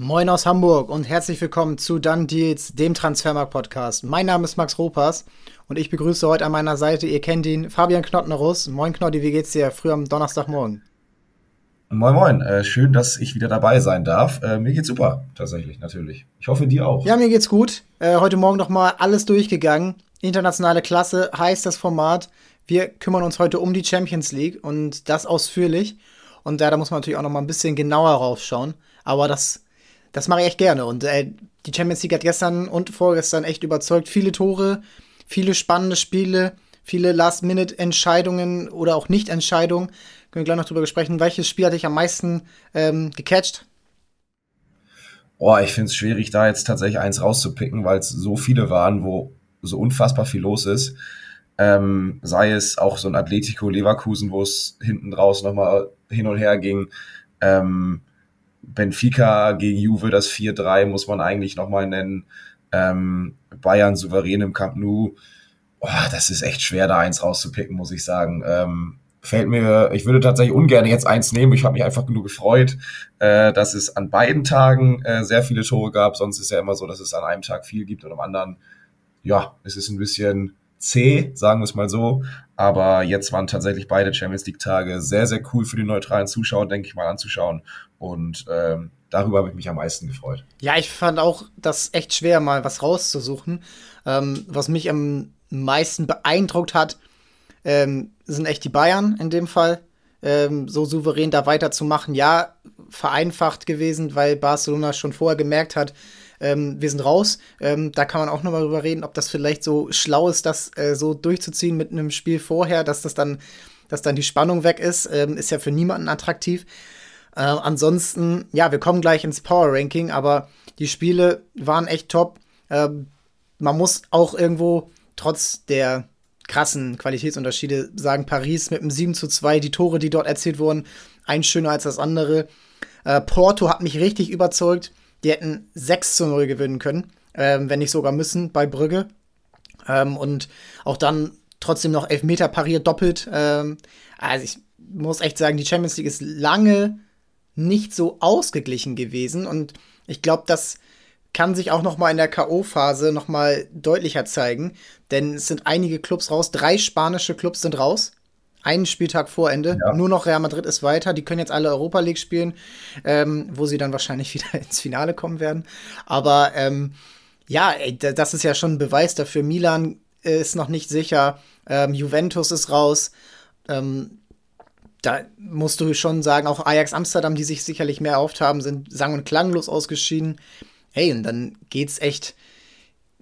Moin aus Hamburg und herzlich willkommen zu Dann Deals, dem Transfermarkt-Podcast. Mein Name ist Max Ropas und ich begrüße heute an meiner Seite, ihr kennt ihn, Fabian Knottnerus. Moin Knotti, wie geht's dir früh am Donnerstagmorgen? Moin Moin, äh, schön, dass ich wieder dabei sein darf. Äh, mir geht's super, tatsächlich, natürlich. Ich hoffe, dir auch. Ja, mir geht's gut. Äh, heute Morgen nochmal alles durchgegangen. Internationale Klasse heißt das Format. Wir kümmern uns heute um die Champions League und das ausführlich. Und da, da muss man natürlich auch noch mal ein bisschen genauer raufschauen. Aber das das mache ich echt gerne. Und äh, die Champions League hat gestern und vorgestern echt überzeugt. Viele Tore, viele spannende Spiele, viele Last-Minute-Entscheidungen oder auch Nicht-Entscheidungen. Können wir gleich noch drüber sprechen. Welches Spiel hat dich am meisten ähm, gecatcht? Oh, ich finde es schwierig, da jetzt tatsächlich eins rauszupicken, weil es so viele waren, wo so unfassbar viel los ist. Ähm, sei es auch so ein Atletico Leverkusen, wo es hinten draus nochmal hin und her ging. Ähm, Benfica gegen Juve, das 4-3 muss man eigentlich nochmal nennen. Ähm, Bayern souverän im Camp Nou. Oh, das ist echt schwer, da eins rauszupicken, muss ich sagen. Ähm, fällt mir, ich würde tatsächlich ungern jetzt eins nehmen. Ich habe mich einfach nur gefreut, äh, dass es an beiden Tagen äh, sehr viele Tore gab. Sonst ist ja immer so, dass es an einem Tag viel gibt und am anderen, ja, es ist ein bisschen zäh, sagen wir es mal so. Aber jetzt waren tatsächlich beide Champions League-Tage sehr, sehr cool für die neutralen Zuschauer, denke ich mal, anzuschauen. Und ähm, darüber habe ich mich am meisten gefreut. Ja, ich fand auch das echt schwer, mal was rauszusuchen. Ähm, was mich am meisten beeindruckt hat, ähm, sind echt die Bayern in dem Fall. Ähm, so souverän da weiterzumachen. Ja, vereinfacht gewesen, weil Barcelona schon vorher gemerkt hat, ähm, wir sind raus. Ähm, da kann man auch nochmal drüber reden, ob das vielleicht so schlau ist, das äh, so durchzuziehen mit einem Spiel vorher, dass das dann, dass dann die Spannung weg ist. Ähm, ist ja für niemanden attraktiv. Äh, ansonsten, ja, wir kommen gleich ins Power Ranking, aber die Spiele waren echt top. Ähm, man muss auch irgendwo trotz der krassen Qualitätsunterschiede sagen, Paris mit einem 7 zu 2, die Tore, die dort erzielt wurden, ein schöner als das andere. Äh, Porto hat mich richtig überzeugt. Die hätten 6 zu 0 gewinnen können, ähm, wenn nicht sogar müssen, bei Brügge. Ähm, und auch dann trotzdem noch Elfmeter pariert doppelt. Ähm, also ich muss echt sagen, die Champions League ist lange nicht so ausgeglichen gewesen. Und ich glaube, das kann sich auch noch mal in der K.O.-Phase noch mal deutlicher zeigen. Denn es sind einige Clubs raus. Drei spanische Clubs sind raus einen Spieltag vor Ende. Ja. Nur noch Real Madrid ist weiter. Die können jetzt alle Europa League spielen, ähm, wo sie dann wahrscheinlich wieder ins Finale kommen werden. Aber ähm, ja, ey, das ist ja schon ein Beweis dafür. Milan ist noch nicht sicher. Ähm, Juventus ist raus. Ähm, da musst du schon sagen, auch Ajax Amsterdam, die sich sicherlich mehr erhofft haben, sind sang- und klanglos ausgeschieden. Hey, und dann geht's echt,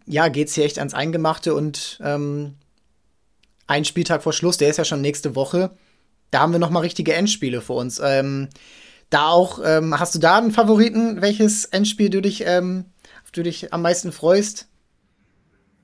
ja, geht's hier echt ans Eingemachte und ähm, ein Spieltag vor Schluss, der ist ja schon nächste Woche. Da haben wir noch mal richtige Endspiele vor uns. Ähm, da auch, ähm, hast du da einen Favoriten, welches Endspiel du dich, ähm, auf du dich am meisten freust?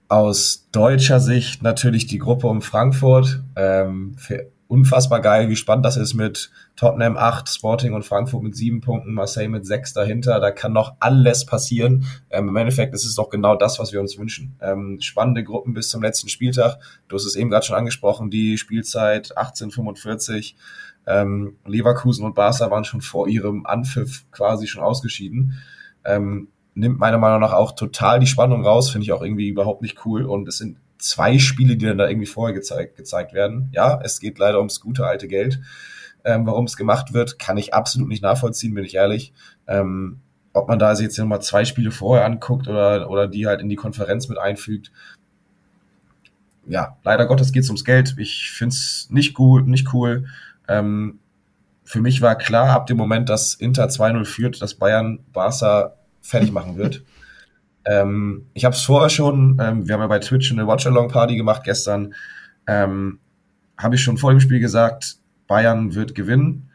Aus deutscher Sicht natürlich die Gruppe um Frankfurt. Ähm, für, unfassbar geil, wie spannend das ist mit Tottenham 8, Sporting und Frankfurt mit 7 Punkten, Marseille mit 6 dahinter. Da kann noch alles passieren. Ähm, Im Endeffekt ist es doch genau das, was wir uns wünschen. Ähm, spannende Gruppen bis zum letzten Spieltag. Du hast es eben gerade schon angesprochen, die Spielzeit 1845. Ähm, Leverkusen und Barca waren schon vor ihrem Anpfiff quasi schon ausgeschieden. Ähm, nimmt meiner Meinung nach auch total die Spannung raus, finde ich auch irgendwie überhaupt nicht cool. Und es sind zwei Spiele, die dann da irgendwie vorher gezeigt, gezeigt werden. Ja, es geht leider ums gute alte Geld. Ähm, warum es gemacht wird, kann ich absolut nicht nachvollziehen, bin ich ehrlich. Ähm, ob man da jetzt nochmal zwei Spiele vorher anguckt oder, oder die halt in die Konferenz mit einfügt. Ja, leider Gottes geht es ums Geld. Ich finde es nicht gut, nicht cool. Ähm, für mich war klar, ab dem Moment, dass Inter 2-0 führt, dass Bayern Barca fertig machen wird. Ähm, ich habe es vorher schon, ähm, wir haben ja bei Twitch eine Watch-Along-Party gemacht gestern, ähm, habe ich schon vor dem Spiel gesagt, Bayern wird gewinnen.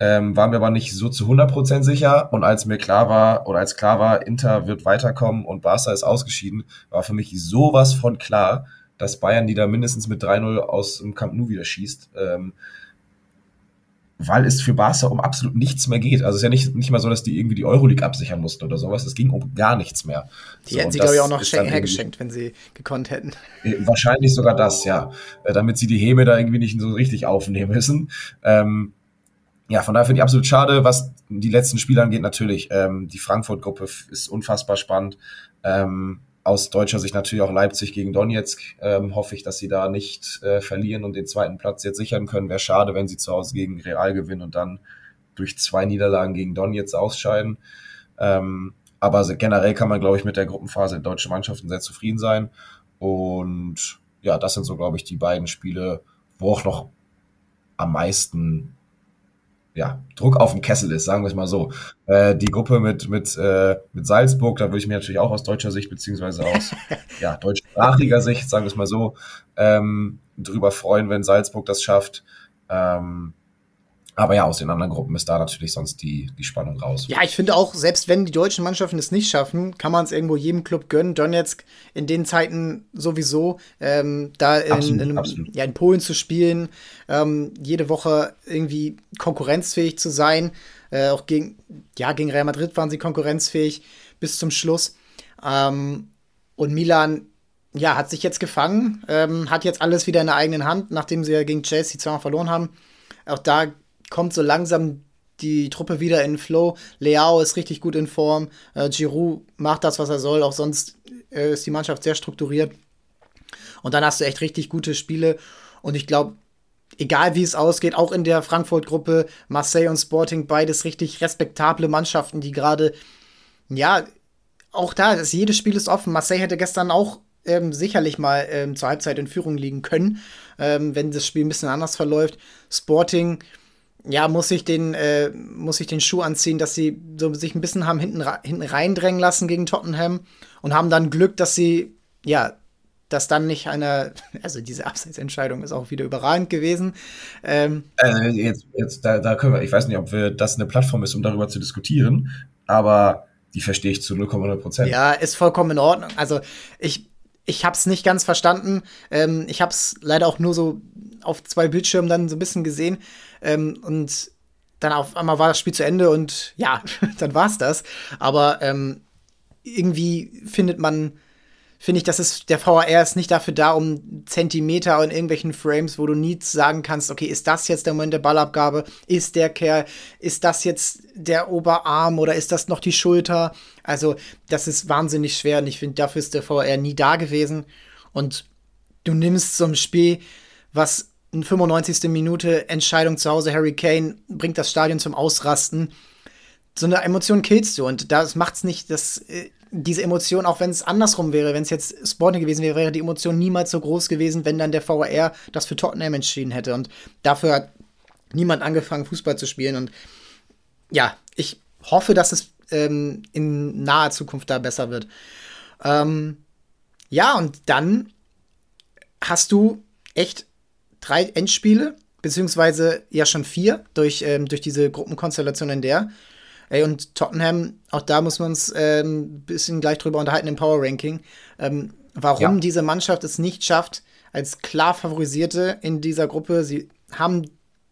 Ähm, war mir aber nicht so zu 100% sicher. Und als mir klar war, oder als klar war, Inter wird weiterkommen und Barca ist ausgeschieden, war für mich sowas von klar, dass Bayern die da mindestens mit 3-0 aus dem Camp Nou wieder schießt. Ähm, weil es für Barca um absolut nichts mehr geht. Also es ist ja nicht, nicht mal so, dass die irgendwie die Euroleague absichern mussten oder sowas. Es ging um gar nichts mehr. Die so, hätten sie, glaube ich, auch noch hergeschenkt, wenn sie gekonnt hätten. Äh, wahrscheinlich sogar das, ja. Äh, damit sie die Häme da irgendwie nicht so richtig aufnehmen müssen. Ähm, ja, von daher finde ich absolut schade, was die letzten Spiele angeht. Natürlich, ähm, die Frankfurt-Gruppe ist unfassbar spannend. Ähm, aus deutscher Sicht natürlich auch Leipzig gegen Donetsk. Ähm, hoffe ich, dass sie da nicht äh, verlieren und den zweiten Platz jetzt sichern können. Wäre schade, wenn sie zu Hause gegen Real gewinnen und dann durch zwei Niederlagen gegen Donetsk ausscheiden. Ähm, aber generell kann man, glaube ich, mit der Gruppenphase der deutschen Mannschaften sehr zufrieden sein. Und ja, das sind so, glaube ich, die beiden Spiele, wo auch noch am meisten ja, Druck auf dem Kessel ist, sagen wir es mal so. Äh, die Gruppe mit, mit, äh, mit Salzburg, da würde ich mir natürlich auch aus deutscher Sicht, beziehungsweise aus ja, deutschsprachiger Sicht, sagen wir es mal so, ähm, drüber freuen, wenn Salzburg das schafft. Ähm, aber ja, aus den anderen Gruppen ist da natürlich sonst die, die Spannung raus. Ja, ich finde auch, selbst wenn die deutschen Mannschaften es nicht schaffen, kann man es irgendwo jedem Club gönnen. Donetsk in den Zeiten sowieso, ähm, da in, absolut, in, absolut. Ja, in Polen zu spielen, ähm, jede Woche irgendwie konkurrenzfähig zu sein. Äh, auch gegen, ja, gegen Real Madrid waren sie konkurrenzfähig bis zum Schluss. Ähm, und Milan, ja, hat sich jetzt gefangen, ähm, hat jetzt alles wieder in der eigenen Hand, nachdem sie ja gegen Chelsea zweimal verloren haben. Auch da kommt so langsam die Truppe wieder in Flow. Leao ist richtig gut in Form. Äh, Giroud macht das, was er soll. Auch sonst äh, ist die Mannschaft sehr strukturiert. Und dann hast du echt richtig gute Spiele. Und ich glaube, egal wie es ausgeht, auch in der Frankfurt-Gruppe, Marseille und Sporting, beides richtig respektable Mannschaften, die gerade, ja, auch da, das, jedes Spiel ist offen. Marseille hätte gestern auch ähm, sicherlich mal ähm, zur Halbzeit in Führung liegen können, ähm, wenn das Spiel ein bisschen anders verläuft. Sporting, ja, muss ich den, äh, muss ich den Schuh anziehen, dass sie so sich ein bisschen haben hinten, hinten reindrängen lassen gegen Tottenham und haben dann Glück, dass sie, ja, dass dann nicht eine, also diese Abseitsentscheidung ist auch wieder überragend gewesen. Ähm, äh, jetzt, jetzt, da, da können wir, ich weiß nicht, ob wir, das eine Plattform ist, um darüber zu diskutieren, aber die verstehe ich zu 0,0 Prozent. Ja, ist vollkommen in Ordnung. Also ich, ich habe es nicht ganz verstanden. Ähm, ich habe es leider auch nur so auf zwei Bildschirmen dann so ein bisschen gesehen. Ähm, und dann auf einmal war das Spiel zu Ende und ja, dann war es das. Aber ähm, irgendwie findet man, finde ich, dass es der VAR ist nicht dafür da, um Zentimeter in irgendwelchen Frames, wo du nie sagen kannst, okay, ist das jetzt der Moment der Ballabgabe? Ist der Kerl, ist das jetzt der Oberarm oder ist das noch die Schulter? Also, das ist wahnsinnig schwer und ich finde, dafür ist der VAR nie da gewesen. Und du nimmst so ein Spiel, was in 95. Minute Entscheidung zu Hause, Harry Kane bringt das Stadion zum Ausrasten. So eine Emotion killst du und das macht's nicht, dass äh, diese Emotion, auch wenn es andersrum wäre, wenn es jetzt Sporting gewesen wäre, wäre die Emotion niemals so groß gewesen, wenn dann der VAR das für Tottenham entschieden hätte. Und dafür hat niemand angefangen, Fußball zu spielen. Und ja, ich hoffe, dass es ähm, in naher Zukunft da besser wird. Ähm, ja, und dann hast du echt drei Endspiele, beziehungsweise ja schon vier durch, ähm, durch diese Gruppenkonstellation in der. Ey, und Tottenham, auch da muss man uns ein ähm, bisschen gleich drüber unterhalten im Power Ranking, ähm, warum ja. diese Mannschaft es nicht schafft, als klar favorisierte in dieser Gruppe. Sie haben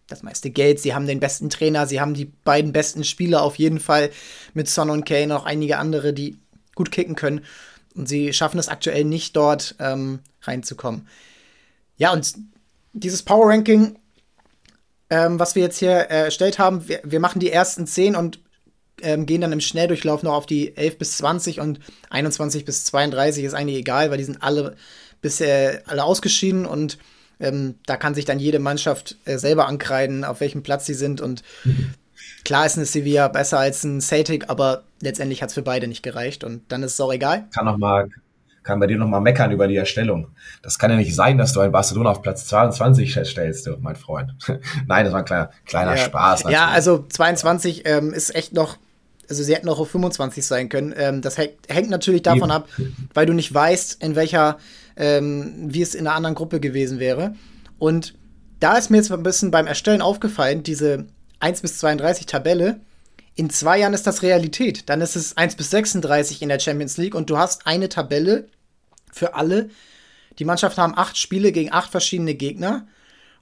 das meiste Geld, sie haben den besten Trainer, sie haben die beiden besten Spieler auf jeden Fall mit Son und Kane, auch einige andere, die gut kicken können. Und sie schaffen es aktuell nicht, dort ähm, reinzukommen. Ja, und dieses Power Ranking, ähm, was wir jetzt hier äh, erstellt haben, wir, wir machen die ersten 10 und ähm, gehen dann im Schnelldurchlauf noch auf die 11 bis 20 und 21 bis 32 ist eigentlich egal, weil die sind alle bisher alle ausgeschieden und ähm, da kann sich dann jede Mannschaft äh, selber ankreiden, auf welchem Platz sie sind und mhm. klar ist eine Sevilla besser als ein Celtic, aber letztendlich hat es für beide nicht gereicht und dann ist es auch egal. Kann noch mal kann bei dir nochmal meckern über die Erstellung. Das kann ja nicht sein, dass du ein Barcelona auf Platz 22 stellst, du, mein Freund. Nein, das war ein kleiner, kleiner ja. Spaß. Natürlich. Ja, also 22 ähm, ist echt noch, also sie hätten auch auf 25 sein können. Ähm, das hängt, natürlich davon Eben. ab, weil du nicht weißt, in welcher, ähm, wie es in einer anderen Gruppe gewesen wäre. Und da ist mir jetzt ein bisschen beim Erstellen aufgefallen, diese 1 bis 32 Tabelle, in zwei Jahren ist das Realität. Dann ist es 1 bis 36 in der Champions League und du hast eine Tabelle für alle. Die Mannschaften haben acht Spiele gegen acht verschiedene Gegner.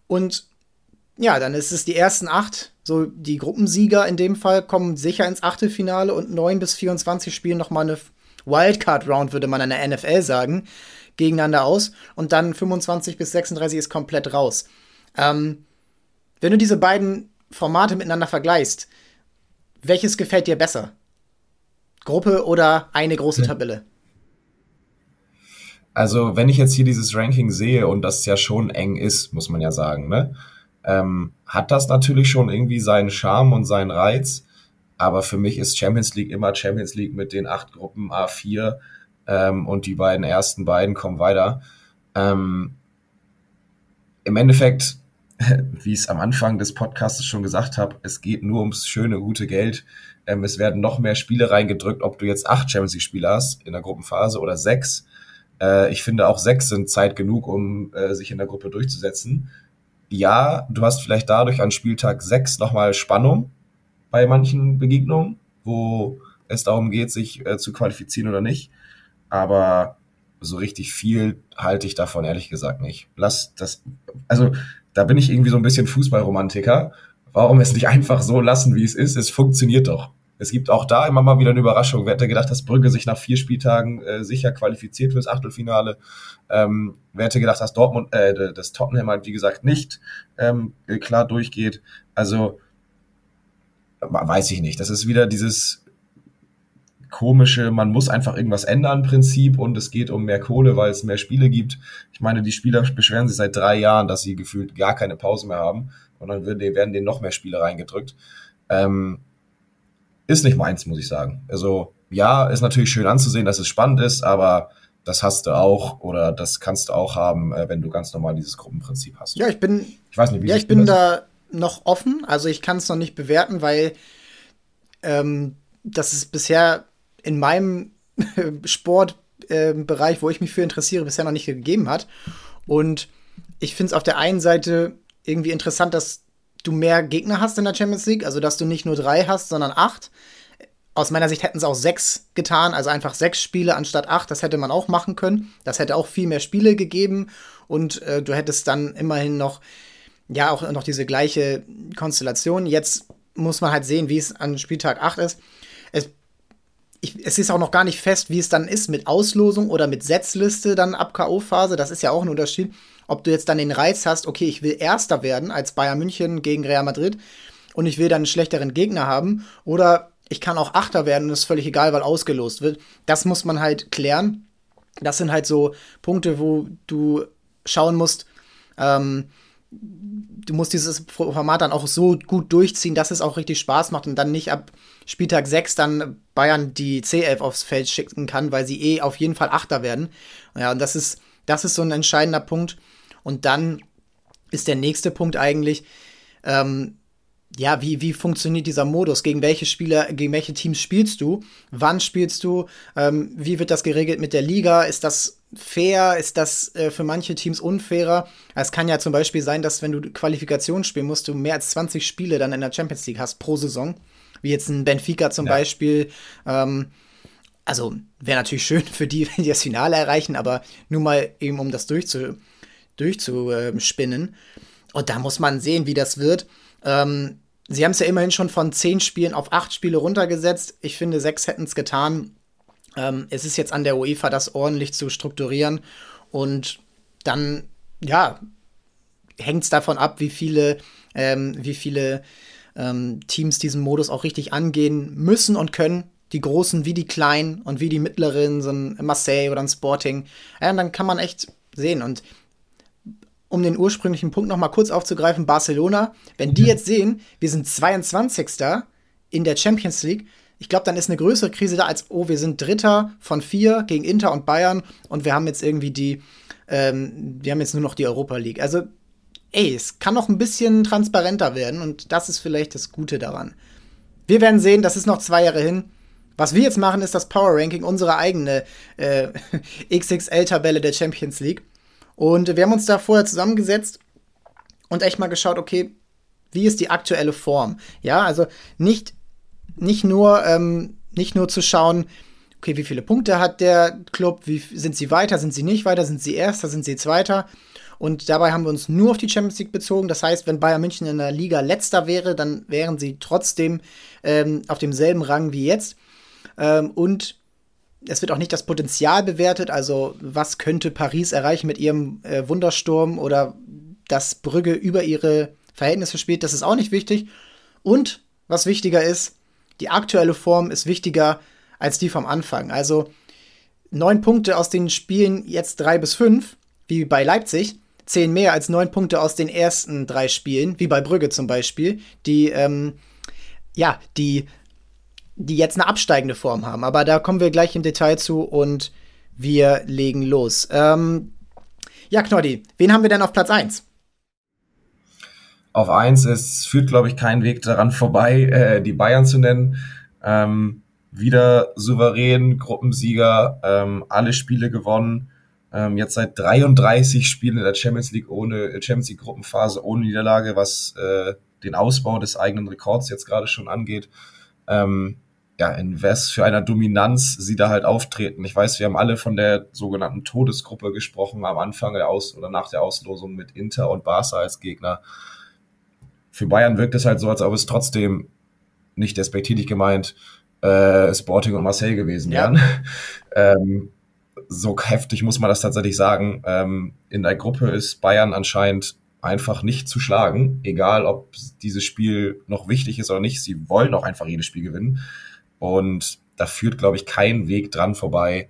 Und ja, dann ist es die ersten acht, so die Gruppensieger in dem Fall, kommen sicher ins Achtelfinale und 9 bis 24 spielen nochmal eine Wildcard-Round, würde man an der NFL sagen, gegeneinander aus. Und dann 25 bis 36 ist komplett raus. Ähm, wenn du diese beiden Formate miteinander vergleichst, welches gefällt dir besser? Gruppe oder eine große Tabelle? Also, wenn ich jetzt hier dieses Ranking sehe und das ja schon eng ist, muss man ja sagen, ne? Ähm, hat das natürlich schon irgendwie seinen Charme und seinen Reiz. Aber für mich ist Champions League immer Champions League mit den acht Gruppen A4 ähm, und die beiden ersten beiden kommen weiter. Ähm, Im Endeffekt, wie ich es am Anfang des Podcasts schon gesagt habe, es geht nur ums schöne, gute Geld. Ähm, es werden noch mehr Spiele reingedrückt, ob du jetzt acht Champions League-Spiele hast in der Gruppenphase oder sechs. Äh, ich finde auch sechs sind Zeit genug, um äh, sich in der Gruppe durchzusetzen. Ja, du hast vielleicht dadurch an Spieltag sechs nochmal Spannung bei manchen Begegnungen, wo es darum geht, sich äh, zu qualifizieren oder nicht. Aber so richtig viel halte ich davon ehrlich gesagt nicht. Lass das, also da bin ich irgendwie so ein bisschen Fußballromantiker. Warum es nicht einfach so lassen, wie es ist? Es funktioniert doch. Es gibt auch da immer mal wieder eine Überraschung. Wer hätte gedacht, dass Brügge sich nach vier Spieltagen äh, sicher qualifiziert fürs Achtelfinale? Ähm, wer hätte gedacht, dass Dortmund, äh, das Tottenham halt wie gesagt nicht ähm, klar durchgeht? Also weiß ich nicht. Das ist wieder dieses komische, man muss einfach irgendwas ändern Prinzip und es geht um mehr Kohle, weil es mehr Spiele gibt. Ich meine, die Spieler beschweren sich seit drei Jahren, dass sie gefühlt gar keine Pause mehr haben und dann werden denen noch mehr Spiele reingedrückt. Ähm, ist nicht meins, muss ich sagen. Also ja, ist natürlich schön anzusehen, dass es spannend ist, aber das hast du auch oder das kannst du auch haben, äh, wenn du ganz normal dieses Gruppenprinzip hast. Ja, ich bin, ich weiß nicht, wie ja, ich bin da noch offen. Also ich kann es noch nicht bewerten, weil ähm, das ist bisher in meinem Sportbereich, äh, wo ich mich für interessiere, bisher noch nicht gegeben hat. Und ich finde es auf der einen Seite irgendwie interessant, dass du mehr Gegner hast in der Champions League, also dass du nicht nur drei hast, sondern acht. Aus meiner Sicht hätten es auch sechs getan, also einfach sechs Spiele anstatt acht. Das hätte man auch machen können. Das hätte auch viel mehr Spiele gegeben und äh, du hättest dann immerhin noch ja auch noch diese gleiche Konstellation. Jetzt muss man halt sehen, wie es an Spieltag 8 ist. Es, ich, es ist auch noch gar nicht fest, wie es dann ist mit Auslosung oder mit Setzliste dann ab K.O.-Phase. Das ist ja auch ein Unterschied. Ob du jetzt dann den Reiz hast, okay, ich will Erster werden als Bayern München gegen Real Madrid und ich will dann einen schlechteren Gegner haben oder ich kann auch Achter werden und ist völlig egal, weil ausgelost wird. Das muss man halt klären. Das sind halt so Punkte, wo du schauen musst, ähm, du musst dieses Format dann auch so gut durchziehen, dass es auch richtig Spaß macht und dann nicht ab Spieltag 6 dann Bayern die C11 aufs Feld schicken kann, weil sie eh auf jeden Fall Achter werden. Ja, und das ist, das ist so ein entscheidender Punkt. Und dann ist der nächste Punkt eigentlich, ähm, ja, wie, wie funktioniert dieser Modus? Gegen welche Spieler, gegen welche Teams spielst du? Wann spielst du? Ähm, wie wird das geregelt mit der Liga? Ist das fair? Ist das äh, für manche Teams unfairer? Es kann ja zum Beispiel sein, dass wenn du Qualifikation spielen musst, du mehr als 20 Spiele dann in der Champions League hast pro Saison. Wie jetzt ein Benfica zum ja. Beispiel. Ähm, also wäre natürlich schön für die, wenn die das Finale erreichen, aber nur mal eben, um das durchzu, durchzuspinnen. Und da muss man sehen, wie das wird. Ähm, sie haben es ja immerhin schon von zehn Spielen auf acht Spiele runtergesetzt. Ich finde, sechs hätten es getan. Ähm, es ist jetzt an der UEFA, das ordentlich zu strukturieren. Und dann, ja, hängt es davon ab, wie viele, ähm, wie viele ähm, Teams diesen Modus auch richtig angehen müssen und können. Die Großen wie die Kleinen und wie die Mittleren, so ein Marseille oder ein Sporting. Ja, dann kann man echt sehen. Und um den ursprünglichen Punkt noch mal kurz aufzugreifen, Barcelona, wenn die jetzt sehen, wir sind 22. in der Champions League, ich glaube, dann ist eine größere Krise da als, oh, wir sind Dritter von vier gegen Inter und Bayern und wir haben jetzt irgendwie die, ähm, wir haben jetzt nur noch die Europa League. Also, ey, es kann noch ein bisschen transparenter werden und das ist vielleicht das Gute daran. Wir werden sehen, das ist noch zwei Jahre hin. Was wir jetzt machen, ist das Power Ranking, unsere eigene äh, XXL-Tabelle der Champions League. Und wir haben uns da vorher zusammengesetzt und echt mal geschaut, okay, wie ist die aktuelle Form? Ja, also nicht, nicht, nur, ähm, nicht nur zu schauen, okay, wie viele Punkte hat der Club, wie sind sie weiter, sind sie nicht weiter, sind sie Erster, sind sie Zweiter? Und dabei haben wir uns nur auf die Champions League bezogen. Das heißt, wenn Bayern München in der Liga letzter wäre, dann wären sie trotzdem ähm, auf demselben Rang wie jetzt. Ähm, und es wird auch nicht das Potenzial bewertet, also was könnte Paris erreichen mit ihrem äh, Wundersturm oder dass Brügge über ihre Verhältnisse spielt, das ist auch nicht wichtig. Und was wichtiger ist, die aktuelle Form ist wichtiger als die vom Anfang. Also neun Punkte aus den Spielen jetzt drei bis fünf, wie bei Leipzig, zehn mehr als neun Punkte aus den ersten drei Spielen, wie bei Brügge zum Beispiel, die ähm, ja, die, die jetzt eine absteigende Form haben. Aber da kommen wir gleich im Detail zu und wir legen los. Ähm, ja, Knoddy, wen haben wir denn auf Platz 1? Auf 1, es führt, glaube ich, kein Weg daran vorbei, äh, die Bayern zu nennen. Ähm, wieder souverän, Gruppensieger, ähm, alle Spiele gewonnen. Ähm, jetzt seit 33 Spielen in der Champions League ohne Champions League Gruppenphase ohne Niederlage, was äh, den Ausbau des eigenen Rekords jetzt gerade schon angeht. Ähm, ja, in was für einer Dominanz sie da halt auftreten. Ich weiß, wir haben alle von der sogenannten Todesgruppe gesprochen am Anfang der Aus- oder nach der Auslosung mit Inter und Barca als Gegner. Für Bayern wirkt es halt so, als ob es trotzdem nicht despektierlich gemeint äh, Sporting und Marseille gewesen wären. Ja. ähm, so heftig muss man das tatsächlich sagen. Ähm, in der Gruppe ist Bayern anscheinend einfach nicht zu schlagen, egal ob dieses Spiel noch wichtig ist oder nicht. Sie wollen auch einfach jedes Spiel gewinnen. Und da führt, glaube ich, kein Weg dran vorbei,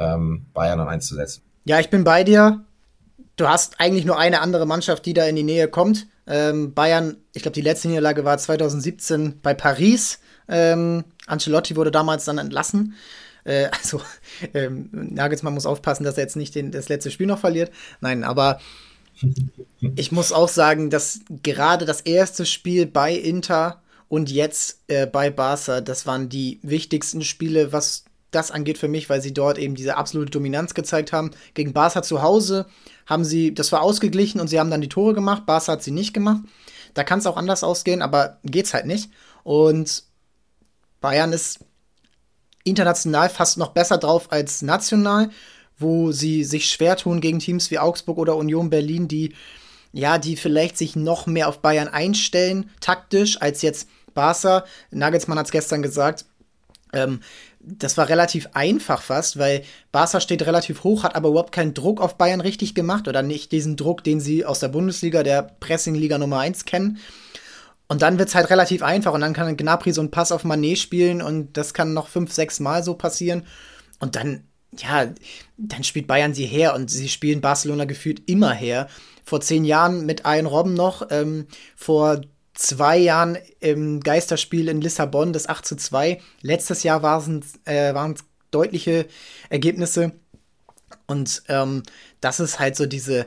ähm, Bayern an eins zu setzen. Ja, ich bin bei dir. Du hast eigentlich nur eine andere Mannschaft, die da in die Nähe kommt. Ähm, Bayern, ich glaube, die letzte Niederlage war 2017 bei Paris. Ähm, Ancelotti wurde damals dann entlassen. Äh, also, ähm, Nagelsmann muss aufpassen, dass er jetzt nicht den, das letzte Spiel noch verliert. Nein, aber ich muss auch sagen, dass gerade das erste Spiel bei Inter und jetzt äh, bei Barca, das waren die wichtigsten Spiele, was das angeht für mich, weil sie dort eben diese absolute Dominanz gezeigt haben. Gegen Barca zu Hause haben sie, das war ausgeglichen und sie haben dann die Tore gemacht. Barca hat sie nicht gemacht. Da kann es auch anders ausgehen, aber geht's halt nicht. Und Bayern ist international fast noch besser drauf als national wo sie sich schwer tun gegen Teams wie Augsburg oder Union Berlin, die ja, die vielleicht sich noch mehr auf Bayern einstellen, taktisch, als jetzt Barca. Nagelsmann hat es gestern gesagt. Ähm, das war relativ einfach fast, weil Barca steht relativ hoch, hat aber überhaupt keinen Druck auf Bayern richtig gemacht oder nicht diesen Druck, den sie aus der Bundesliga, der Pressingliga Nummer 1 kennen. Und dann wird es halt relativ einfach und dann kann Gnabry so einen Pass auf Manet spielen und das kann noch fünf, sechs Mal so passieren. Und dann ja, dann spielt Bayern sie her und sie spielen Barcelona gefühlt immer her. Vor zehn Jahren mit Ian Robben noch, ähm, vor zwei Jahren im Geisterspiel in Lissabon, das 8 zu 2. Letztes Jahr waren es äh, deutliche Ergebnisse. Und ähm, das ist halt so diese,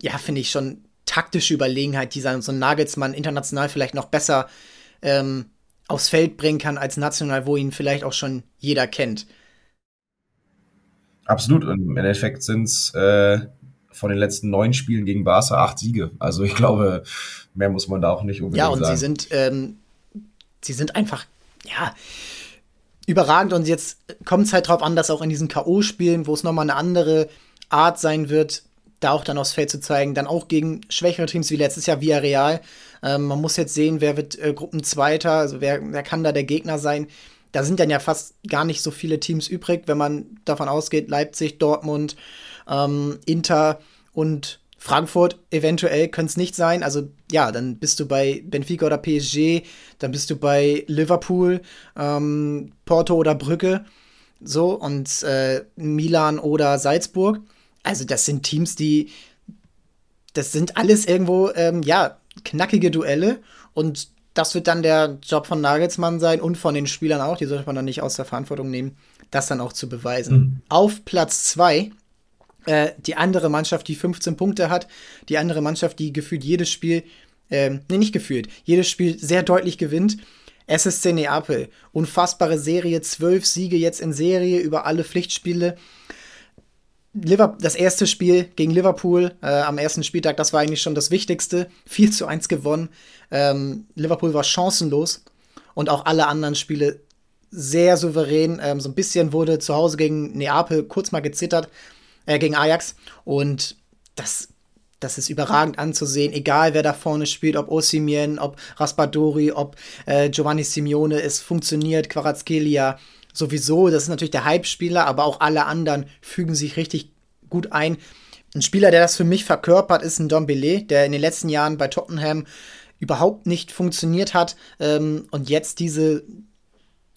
ja, finde ich schon taktische Überlegenheit, die so ein Nagelsmann international vielleicht noch besser ähm, aufs Feld bringen kann als national, wo ihn vielleicht auch schon jeder kennt. Absolut. Und im Endeffekt sind es äh, von den letzten neun Spielen gegen Barca acht Siege. Also ich glaube, mehr muss man da auch nicht unbedingt sagen. Ja, und sagen. sie sind, ähm, sie sind einfach, ja, überragend. Und jetzt kommt es halt drauf an, dass auch in diesen K.O.-Spielen, wo es nochmal eine andere Art sein wird, da auch dann aufs Feld zu zeigen, dann auch gegen schwächere Teams wie letztes Jahr via Real. Ähm, man muss jetzt sehen, wer wird äh, Gruppenzweiter, also wer, wer kann da der Gegner sein da sind dann ja fast gar nicht so viele Teams übrig, wenn man davon ausgeht, Leipzig, Dortmund, ähm, Inter und Frankfurt eventuell könnte es nicht sein. Also ja, dann bist du bei Benfica oder PSG, dann bist du bei Liverpool, ähm, Porto oder Brücke, so und äh, Milan oder Salzburg. Also das sind Teams, die, das sind alles irgendwo ähm, ja knackige Duelle und das wird dann der Job von Nagelsmann sein und von den Spielern auch. Die sollte man dann nicht aus der Verantwortung nehmen, das dann auch zu beweisen. Mhm. Auf Platz 2 äh, die andere Mannschaft, die 15 Punkte hat, die andere Mannschaft, die gefühlt jedes Spiel, ähm, nee, nicht gefühlt, jedes Spiel sehr deutlich gewinnt. SSC Neapel. Unfassbare Serie, zwölf Siege jetzt in Serie über alle Pflichtspiele. Liverpool, das erste Spiel gegen Liverpool äh, am ersten Spieltag, das war eigentlich schon das Wichtigste. 4 zu 1 gewonnen. Ähm, Liverpool war chancenlos und auch alle anderen Spiele sehr souverän. Ähm, so ein bisschen wurde zu Hause gegen Neapel kurz mal gezittert, äh, gegen Ajax. Und das, das ist überragend anzusehen, egal wer da vorne spielt, ob Osimien, ob Raspadori, ob äh, Giovanni Simeone, es funktioniert, Quarazkelia sowieso, das ist natürlich der Hype-Spieler, aber auch alle anderen fügen sich richtig gut ein. Ein Spieler, der das für mich verkörpert, ist ein Dombele, der in den letzten Jahren bei Tottenham überhaupt nicht funktioniert hat ähm, und jetzt diese,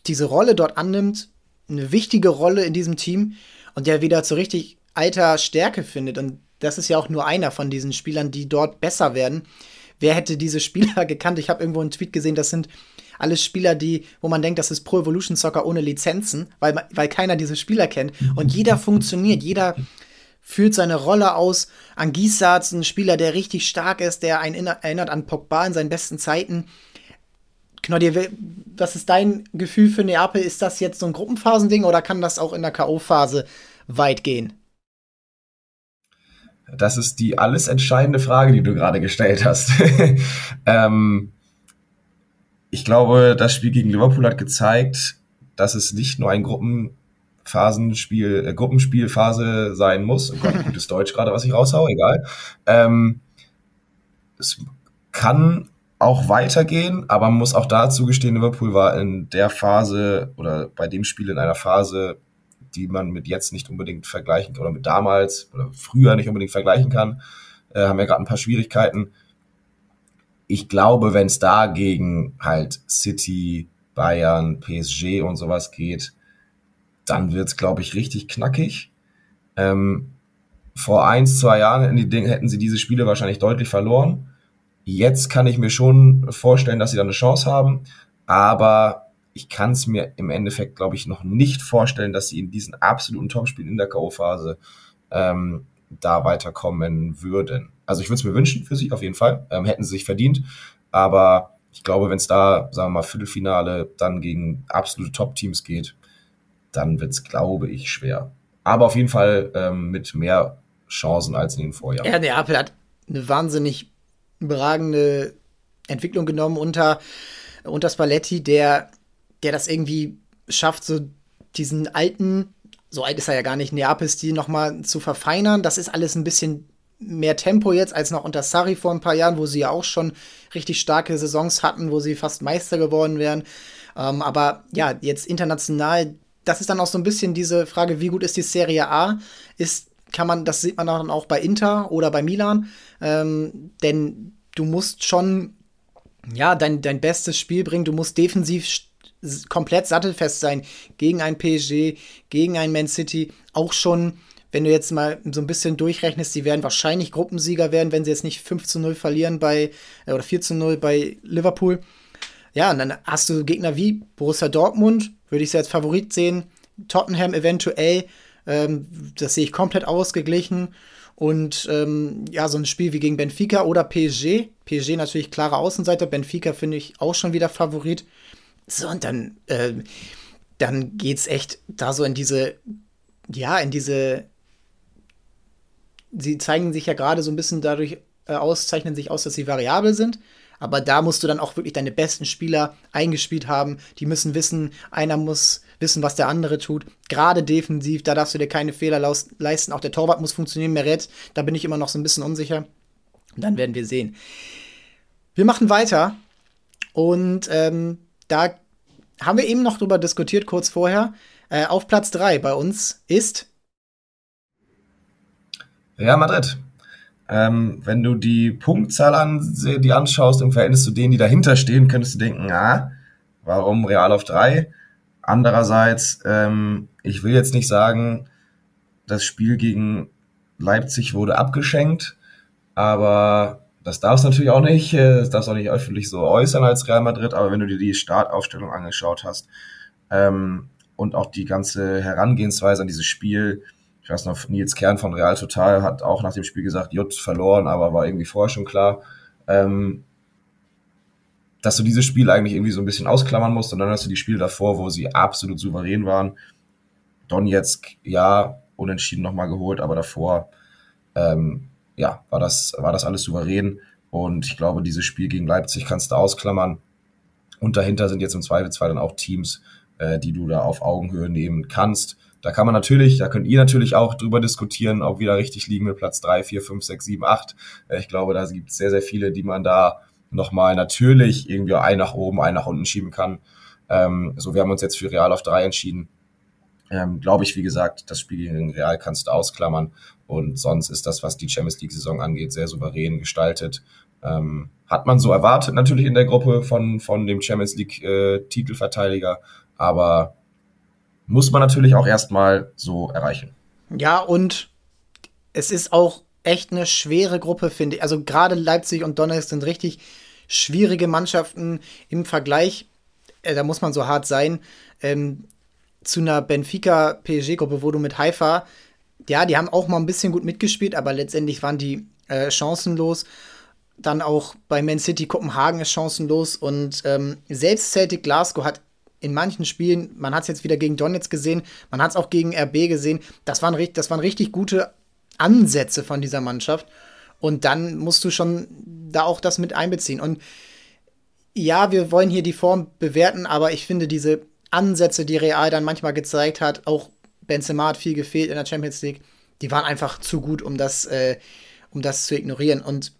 diese Rolle dort annimmt, eine wichtige Rolle in diesem Team und der wieder zu richtig alter Stärke findet. Und das ist ja auch nur einer von diesen Spielern, die dort besser werden. Wer hätte diese Spieler gekannt? Ich habe irgendwo einen Tweet gesehen, das sind alles Spieler, die, wo man denkt, das ist Pro Evolution Soccer ohne Lizenzen, weil, weil keiner diese Spieler kennt. Und jeder funktioniert, jeder fühlt seine Rolle aus. Angisatz, ein Spieler, der richtig stark ist, der einen erinnert an Pogba in seinen besten Zeiten. Knoddy, was ist dein Gefühl für Neapel? Ist das jetzt so ein Gruppenphasending oder kann das auch in der K.O.-Phase weit gehen? Das ist die alles entscheidende Frage, die du gerade gestellt hast. ähm, ich glaube, das Spiel gegen Liverpool hat gezeigt, dass es nicht nur ein Gruppenphasenspiel, äh, Gruppenspielphase sein muss. Oh Gott, gutes Deutsch gerade, was ich raushau, egal. Ähm, es kann auch weitergehen, aber man muss auch dazu gestehen, Liverpool war in der Phase oder bei dem Spiel in einer Phase, die man mit jetzt nicht unbedingt vergleichen oder mit damals oder früher nicht unbedingt vergleichen kann. Äh, haben ja gerade ein paar Schwierigkeiten. Ich glaube, wenn es da gegen halt City, Bayern, PSG und sowas geht, dann wird's, glaube ich, richtig knackig. Ähm, vor eins, zwei Jahren hätten, die, hätten sie diese Spiele wahrscheinlich deutlich verloren. Jetzt kann ich mir schon vorstellen, dass sie da eine Chance haben, aber ich kann es mir im Endeffekt, glaube ich, noch nicht vorstellen, dass sie in diesen absoluten Topspielen in der K.O.-Phase ähm, da weiterkommen würden. Also ich würde es mir wünschen für sie auf jeden Fall, ähm, hätten sie sich verdient, aber ich glaube, wenn es da, sagen wir mal, Viertelfinale dann gegen absolute Top-Teams geht, dann wird es, glaube ich, schwer. Aber auf jeden Fall ähm, mit mehr Chancen als in den Vorjahren. Ja, Neapel hat eine wahnsinnig überragende Entwicklung genommen unter, unter Spalletti, der, der das irgendwie schafft, so diesen alten, so alt ist er ja gar nicht, Neapel-Stil nochmal zu verfeinern. Das ist alles ein bisschen mehr Tempo jetzt als noch unter Sarri vor ein paar Jahren, wo sie ja auch schon richtig starke Saisons hatten, wo sie fast Meister geworden wären. Ähm, aber ja, jetzt international, das ist dann auch so ein bisschen diese Frage, wie gut ist die Serie A? Ist kann man, das sieht man dann auch bei Inter oder bei Milan. Ähm, denn du musst schon, ja, dein, dein bestes Spiel bringen. Du musst defensiv komplett sattelfest sein gegen ein PSG, gegen ein Man City. Auch schon, wenn du jetzt mal so ein bisschen durchrechnest, die werden wahrscheinlich Gruppensieger werden, wenn sie jetzt nicht 5 zu 0 verlieren bei, äh, oder 4 zu 0 bei Liverpool. Ja, und dann hast du Gegner wie Borussia Dortmund, würde ich sie als Favorit sehen. Tottenham eventuell ähm, das sehe ich komplett ausgeglichen. Und ähm, ja, so ein Spiel wie gegen Benfica oder PSG. PSG natürlich klare Außenseiter. Benfica finde ich auch schon wieder Favorit. So, und dann, äh, dann geht's echt da so in diese, ja, in diese. Sie zeigen sich ja gerade so ein bisschen dadurch äh, aus, zeichnen sich aus, dass sie variabel sind. Aber da musst du dann auch wirklich deine besten Spieler eingespielt haben. Die müssen wissen, einer muss wissen, was der andere tut. Gerade defensiv, da darfst du dir keine Fehler leisten. Auch der Torwart muss funktionieren. Meret, da bin ich immer noch so ein bisschen unsicher. Und dann werden wir sehen. Wir machen weiter. Und ähm, da haben wir eben noch drüber diskutiert, kurz vorher. Äh, auf Platz 3 bei uns ist Real Madrid. Ähm, wenn du die Punktzahl an, die anschaust im Verhältnis zu denen, die dahinter stehen, könntest du denken, ah, warum Real auf 3? Andererseits, ähm, ich will jetzt nicht sagen, das Spiel gegen Leipzig wurde abgeschenkt, aber das darfst du natürlich auch nicht, äh, das darfst du auch nicht öffentlich so äußern als Real Madrid, aber wenn du dir die Startaufstellung angeschaut hast ähm, und auch die ganze Herangehensweise an dieses Spiel, ich weiß noch, Nils Kern von Real Total hat auch nach dem Spiel gesagt, J verloren, aber war irgendwie vorher schon klar. Ähm, dass du dieses Spiel eigentlich irgendwie so ein bisschen ausklammern musst und dann hast du die Spiele davor, wo sie absolut souverän waren. Donetsk, ja, unentschieden nochmal geholt, aber davor, ähm, ja, war das, war das alles souverän und ich glaube, dieses Spiel gegen Leipzig kannst du ausklammern und dahinter sind jetzt im Zweifelsfall dann auch Teams, äh, die du da auf Augenhöhe nehmen kannst. Da kann man natürlich, da könnt ihr natürlich auch drüber diskutieren, ob wir da richtig liegen mit Platz drei, vier, fünf, sechs, sieben, acht. Äh, ich glaube, da gibt es sehr, sehr viele, die man da nochmal natürlich irgendwie ein nach oben, ein nach unten schieben kann. Ähm, so, wir haben uns jetzt für Real auf drei entschieden. ähm, glaube ich, wie gesagt, das Spiel gegen Real kannst du ausklammern. Und sonst ist das, was die Champions League-Saison angeht, sehr souverän gestaltet. Ähm, hat man so erwartet, natürlich in der Gruppe von, von dem Champions League-Titelverteidiger. Äh, aber muss man natürlich auch erstmal so erreichen. Ja, und es ist auch echt eine schwere Gruppe, finde ich. Also gerade Leipzig und Donetsk sind richtig schwierige Mannschaften im Vergleich. Äh, da muss man so hart sein. Ähm, zu einer Benfica-PSG-Gruppe, wo du mit Haifa, ja, die haben auch mal ein bisschen gut mitgespielt, aber letztendlich waren die äh, chancenlos. Dann auch bei Man City Kopenhagen ist chancenlos und ähm, selbst Celtic Glasgow hat in manchen Spielen, man hat es jetzt wieder gegen Donetsk gesehen, man hat es auch gegen RB gesehen, das waren, das waren richtig gute Ansätze von dieser Mannschaft. Und dann musst du schon da auch das mit einbeziehen. Und ja, wir wollen hier die Form bewerten, aber ich finde diese Ansätze, die Real dann manchmal gezeigt hat, auch Benzema hat viel gefehlt in der Champions League, die waren einfach zu gut, um das, äh, um das zu ignorieren. Und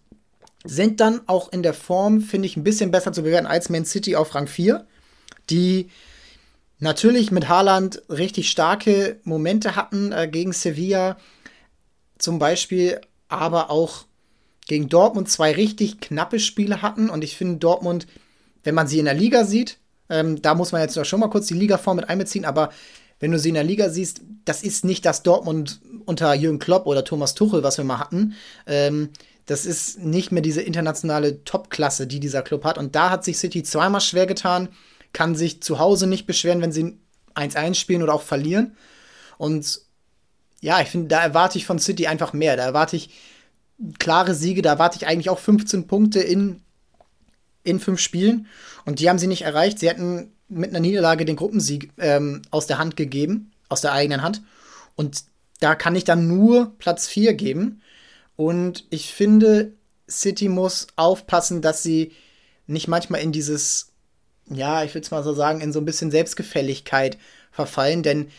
sind dann auch in der Form, finde ich, ein bisschen besser zu bewerten als Man City auf Rang 4, die natürlich mit Haaland richtig starke Momente hatten äh, gegen Sevilla zum Beispiel, aber auch gegen Dortmund zwei richtig knappe Spiele hatten. Und ich finde, Dortmund, wenn man sie in der Liga sieht, ähm, da muss man jetzt schon mal kurz die Ligaform mit einbeziehen, aber wenn du sie in der Liga siehst, das ist nicht das Dortmund unter Jürgen Klopp oder Thomas Tuchel, was wir mal hatten. Ähm, das ist nicht mehr diese internationale Topklasse, die dieser Club hat. Und da hat sich City zweimal schwer getan, kann sich zu Hause nicht beschweren, wenn sie 1-1 spielen oder auch verlieren. Und ja, ich finde, da erwarte ich von City einfach mehr. Da erwarte ich klare Siege, da erwarte ich eigentlich auch 15 Punkte in, in fünf Spielen. Und die haben sie nicht erreicht. Sie hätten mit einer Niederlage den Gruppensieg ähm, aus der Hand gegeben, aus der eigenen Hand. Und da kann ich dann nur Platz 4 geben. Und ich finde, City muss aufpassen, dass sie nicht manchmal in dieses, ja, ich würde es mal so sagen, in so ein bisschen Selbstgefälligkeit verfallen, denn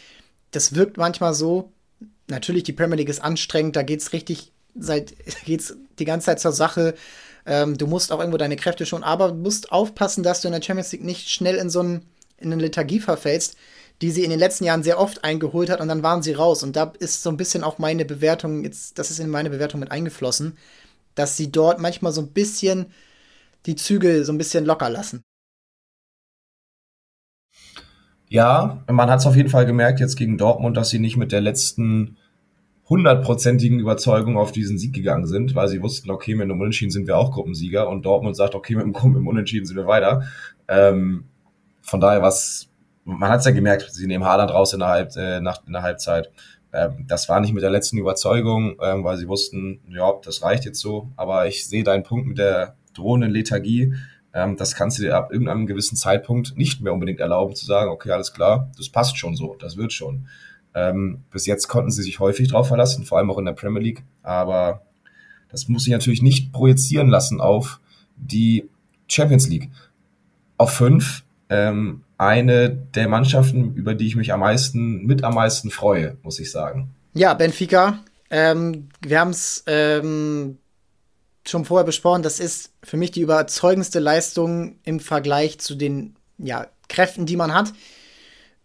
das wirkt manchmal so, natürlich, die Premier League ist anstrengend, da geht es richtig, seit, geht's die ganze Zeit zur Sache. Ähm, du musst auch irgendwo deine Kräfte schon, aber du musst aufpassen, dass du in der Champions League nicht schnell in so ein, in eine Lethargie verfällst, die sie in den letzten Jahren sehr oft eingeholt hat und dann waren sie raus. Und da ist so ein bisschen auch meine Bewertung, jetzt, das ist in meine Bewertung mit eingeflossen, dass sie dort manchmal so ein bisschen die Zügel so ein bisschen locker lassen. Ja, man hat es auf jeden Fall gemerkt jetzt gegen Dortmund, dass sie nicht mit der letzten hundertprozentigen Überzeugung auf diesen Sieg gegangen sind, weil sie wussten, okay, mit einem Unentschieden sind wir auch Gruppensieger und Dortmund sagt, okay, mit einem, Unentschieden sind wir weiter. Ähm, von daher was, man hat es ja gemerkt, sie nehmen Haaland raus in der, Halb, äh, nach, in der Halbzeit. Ähm, das war nicht mit der letzten Überzeugung, ähm, weil sie wussten, ja, das reicht jetzt so. Aber ich sehe deinen Punkt mit der drohenden Lethargie. Ähm, das kannst du dir ab irgendeinem gewissen Zeitpunkt nicht mehr unbedingt erlauben zu sagen, okay, alles klar, das passt schon so, das wird schon. Ähm, bis jetzt konnten sie sich häufig darauf verlassen, vor allem auch in der Premier League. Aber das muss sich natürlich nicht projizieren lassen auf die Champions League. Auf fünf ähm, eine der Mannschaften, über die ich mich am meisten, mit am meisten freue, muss ich sagen. Ja, Benfica. Ähm, wir haben es ähm, schon vorher besprochen. Das ist für mich die überzeugendste Leistung im Vergleich zu den ja, Kräften, die man hat.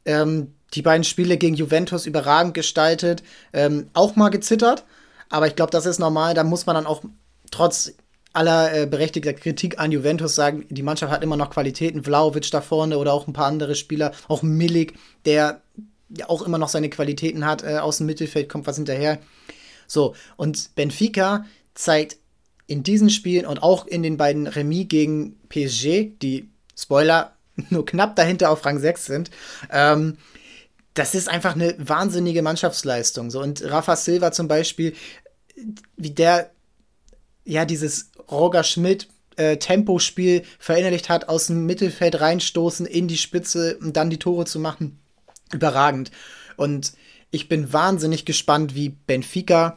Ähm, die beiden Spiele gegen Juventus überragend gestaltet, ähm, auch mal gezittert. Aber ich glaube, das ist normal. Da muss man dann auch trotz aller äh, berechtigter Kritik an Juventus sagen, die Mannschaft hat immer noch Qualitäten. Vlaovic da vorne oder auch ein paar andere Spieler. Auch Milik, der ja auch immer noch seine Qualitäten hat. Äh, aus dem Mittelfeld kommt was hinterher. So, und Benfica zeigt in diesen Spielen und auch in den beiden Remis gegen PSG, die Spoiler nur knapp dahinter auf Rang 6 sind, ähm, das ist einfach eine wahnsinnige Mannschaftsleistung. So. Und Rafa Silva zum Beispiel, wie der ja dieses Roger Schmidt äh, Tempospiel verinnerlicht hat, aus dem Mittelfeld reinstoßen in die Spitze und dann die Tore zu machen. Überragend. Und ich bin wahnsinnig gespannt, wie Benfica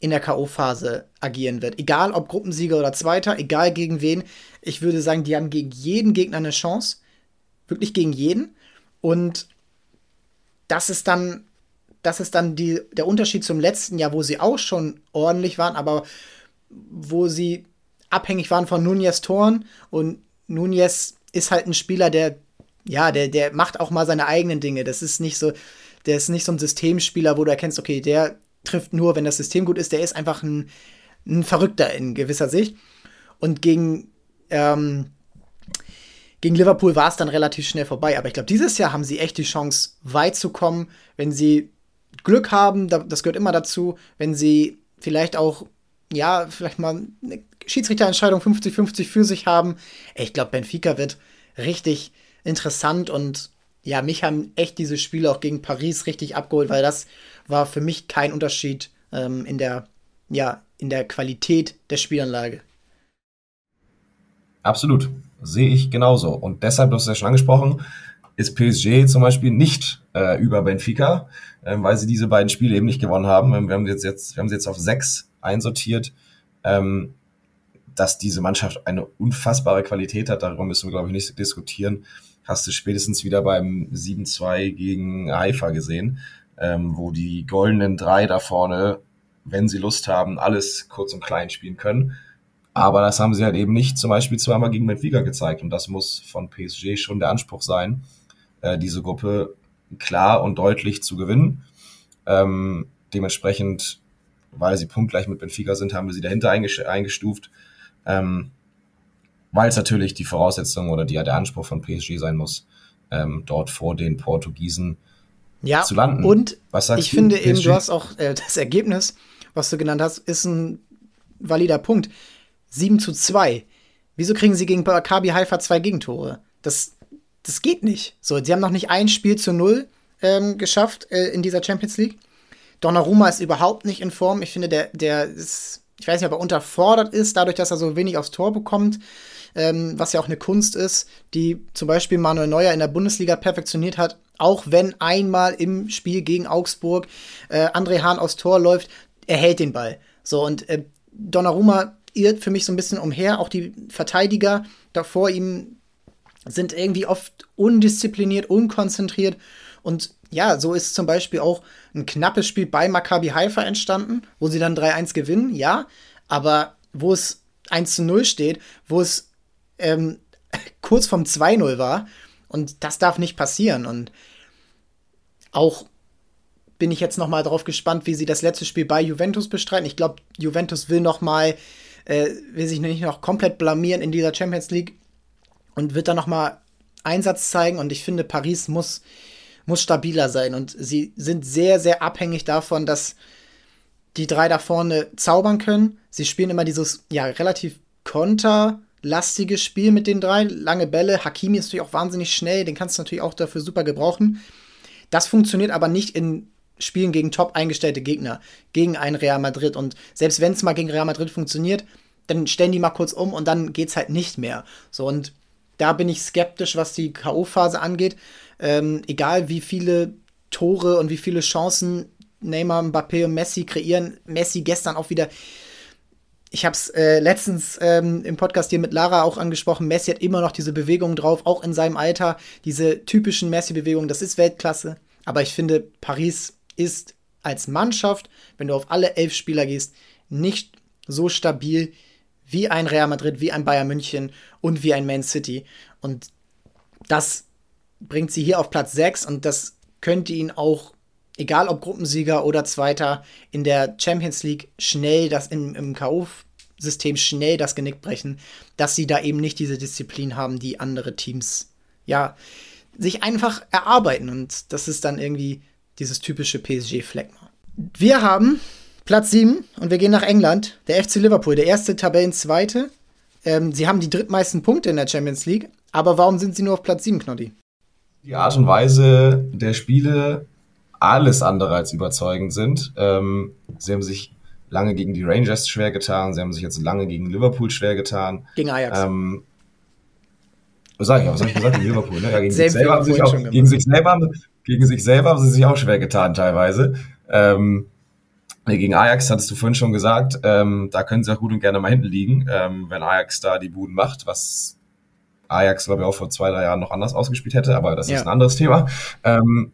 in der K.O.-Phase agieren wird. Egal ob Gruppensieger oder Zweiter, egal gegen wen. Ich würde sagen, die haben gegen jeden Gegner eine Chance. Wirklich gegen jeden. Und das ist dann, das ist dann die, der Unterschied zum letzten Jahr, wo sie auch schon ordentlich waren, aber wo sie abhängig waren von Nunez Toren und Nunez ist halt ein Spieler, der ja, der, der macht auch mal seine eigenen Dinge. Das ist nicht so, der ist nicht so ein Systemspieler, wo du erkennst, okay, der trifft nur, wenn das System gut ist. Der ist einfach ein, ein Verrückter in gewisser Sicht. Und gegen, ähm, gegen Liverpool war es dann relativ schnell vorbei. Aber ich glaube, dieses Jahr haben sie echt die Chance, weit zu kommen, wenn sie Glück haben. Das gehört immer dazu. Wenn sie vielleicht auch, ja, vielleicht mal eine Schiedsrichterentscheidung 50-50 für sich haben. Ich glaube, Benfica wird richtig interessant und ja, mich haben echt diese Spiele auch gegen Paris richtig abgeholt, weil das war für mich kein Unterschied ähm, in der, ja, in der Qualität der Spielanlage. Absolut. Sehe ich genauso. Und deshalb, du hast es ja schon angesprochen, ist PSG zum Beispiel nicht äh, über Benfica, äh, weil sie diese beiden Spiele eben nicht gewonnen haben. Ähm, wir haben, jetzt, jetzt, wir haben sie jetzt auf sechs einsortiert. Ähm, dass diese Mannschaft eine unfassbare Qualität hat, darüber müssen wir, glaube ich, nicht diskutieren. Hast du spätestens wieder beim 7-2 gegen Haifa gesehen, ähm, wo die goldenen drei da vorne, wenn sie Lust haben, alles kurz und klein spielen können. Aber das haben sie halt eben nicht zum Beispiel zweimal gegen Benfica gezeigt. Und das muss von PSG schon der Anspruch sein, äh, diese Gruppe klar und deutlich zu gewinnen. Ähm, dementsprechend, weil sie punktgleich mit Benfica sind, haben wir sie dahinter eingestuft. Ähm, weil es natürlich die Voraussetzung oder die, der Anspruch von PSG sein muss, ähm, dort vor den Portugiesen ja, zu landen. Und ich finde PSG? eben, du hast auch äh, das Ergebnis, was du genannt hast, ist ein valider Punkt. 7 zu 2. Wieso kriegen sie gegen Maccabi Haifa zwei Gegentore? Das, das geht nicht. So, sie haben noch nicht ein Spiel zu null ähm, geschafft äh, in dieser Champions League. Donnarumma ist überhaupt nicht in Form. Ich finde, der, der ist, ich weiß nicht, ob er unterfordert ist, dadurch, dass er so wenig aufs Tor bekommt. Ähm, was ja auch eine Kunst ist, die zum Beispiel Manuel Neuer in der Bundesliga perfektioniert hat. Auch wenn einmal im Spiel gegen Augsburg äh, André Hahn aufs Tor läuft, er hält den Ball. So, und äh, Donnarumma irrt für mich so ein bisschen umher. Auch die Verteidiger da vor ihm sind irgendwie oft undiszipliniert, unkonzentriert. Und ja, so ist zum Beispiel auch ein knappes Spiel bei Maccabi Haifa entstanden, wo sie dann 3-1 gewinnen, ja. Aber wo es 1 0 steht, wo es ähm, kurz vom 2-0 war. Und das darf nicht passieren. Und auch bin ich jetzt noch mal drauf gespannt, wie sie das letzte Spiel bei Juventus bestreiten. Ich glaube, Juventus will noch mal äh, will sich nicht noch komplett blamieren in dieser Champions League und wird dann noch mal Einsatz zeigen. Und ich finde, Paris muss, muss stabiler sein. Und sie sind sehr, sehr abhängig davon, dass die drei da vorne zaubern können. Sie spielen immer dieses, ja, relativ konterlastige Spiel mit den drei. Lange Bälle. Hakimi ist natürlich auch wahnsinnig schnell. Den kannst du natürlich auch dafür super gebrauchen. Das funktioniert aber nicht in Spielen gegen top eingestellte Gegner, gegen ein Real Madrid. Und selbst wenn es mal gegen Real Madrid funktioniert, dann stellen die mal kurz um und dann geht es halt nicht mehr. So, und da bin ich skeptisch, was die K.O.-Phase angeht. Ähm, egal wie viele Tore und wie viele Chancen Neymar, Mbappé und Messi kreieren. Messi gestern auch wieder. Ich habe es äh, letztens ähm, im Podcast hier mit Lara auch angesprochen. Messi hat immer noch diese Bewegungen drauf, auch in seinem Alter. Diese typischen Messi-Bewegungen, das ist Weltklasse. Aber ich finde, Paris ist als Mannschaft, wenn du auf alle elf Spieler gehst, nicht so stabil wie ein Real Madrid, wie ein Bayern München und wie ein Man City. Und das bringt sie hier auf Platz 6 und das könnte ihn auch, egal ob Gruppensieger oder Zweiter, in der Champions League schnell das im, im K.O.-System schnell das Genick brechen, dass sie da eben nicht diese Disziplin haben, die andere Teams, ja, sich einfach erarbeiten. Und das ist dann irgendwie dieses typische PSG-Fleckma. Wir haben Platz 7 und wir gehen nach England. Der FC Liverpool, der erste Tabellenzweite. Ähm, sie haben die drittmeisten Punkte in der Champions League. Aber warum sind sie nur auf Platz 7, Knoddy? Die Art und Weise der Spiele alles andere als überzeugend sind. Ähm, sie haben sich lange gegen die Rangers schwer getan. Sie haben sich jetzt lange gegen Liverpool schwer getan. Gegen Ajax. Ähm, was sag ich? Was habe ich gesagt? Gegen Liverpool. Ne? Ja, gegen, sich selber haben sich auch, gegen sich selber gegen sich selber haben sie sich auch schwer getan teilweise. Ähm, gegen Ajax hattest du vorhin schon gesagt, ähm, da können sie auch gut und gerne mal hinten liegen, ähm, wenn Ajax da die Buden macht, was Ajax, glaube ich, auch vor zwei, drei Jahren noch anders ausgespielt hätte, aber das ja. ist ein anderes Thema. Ähm,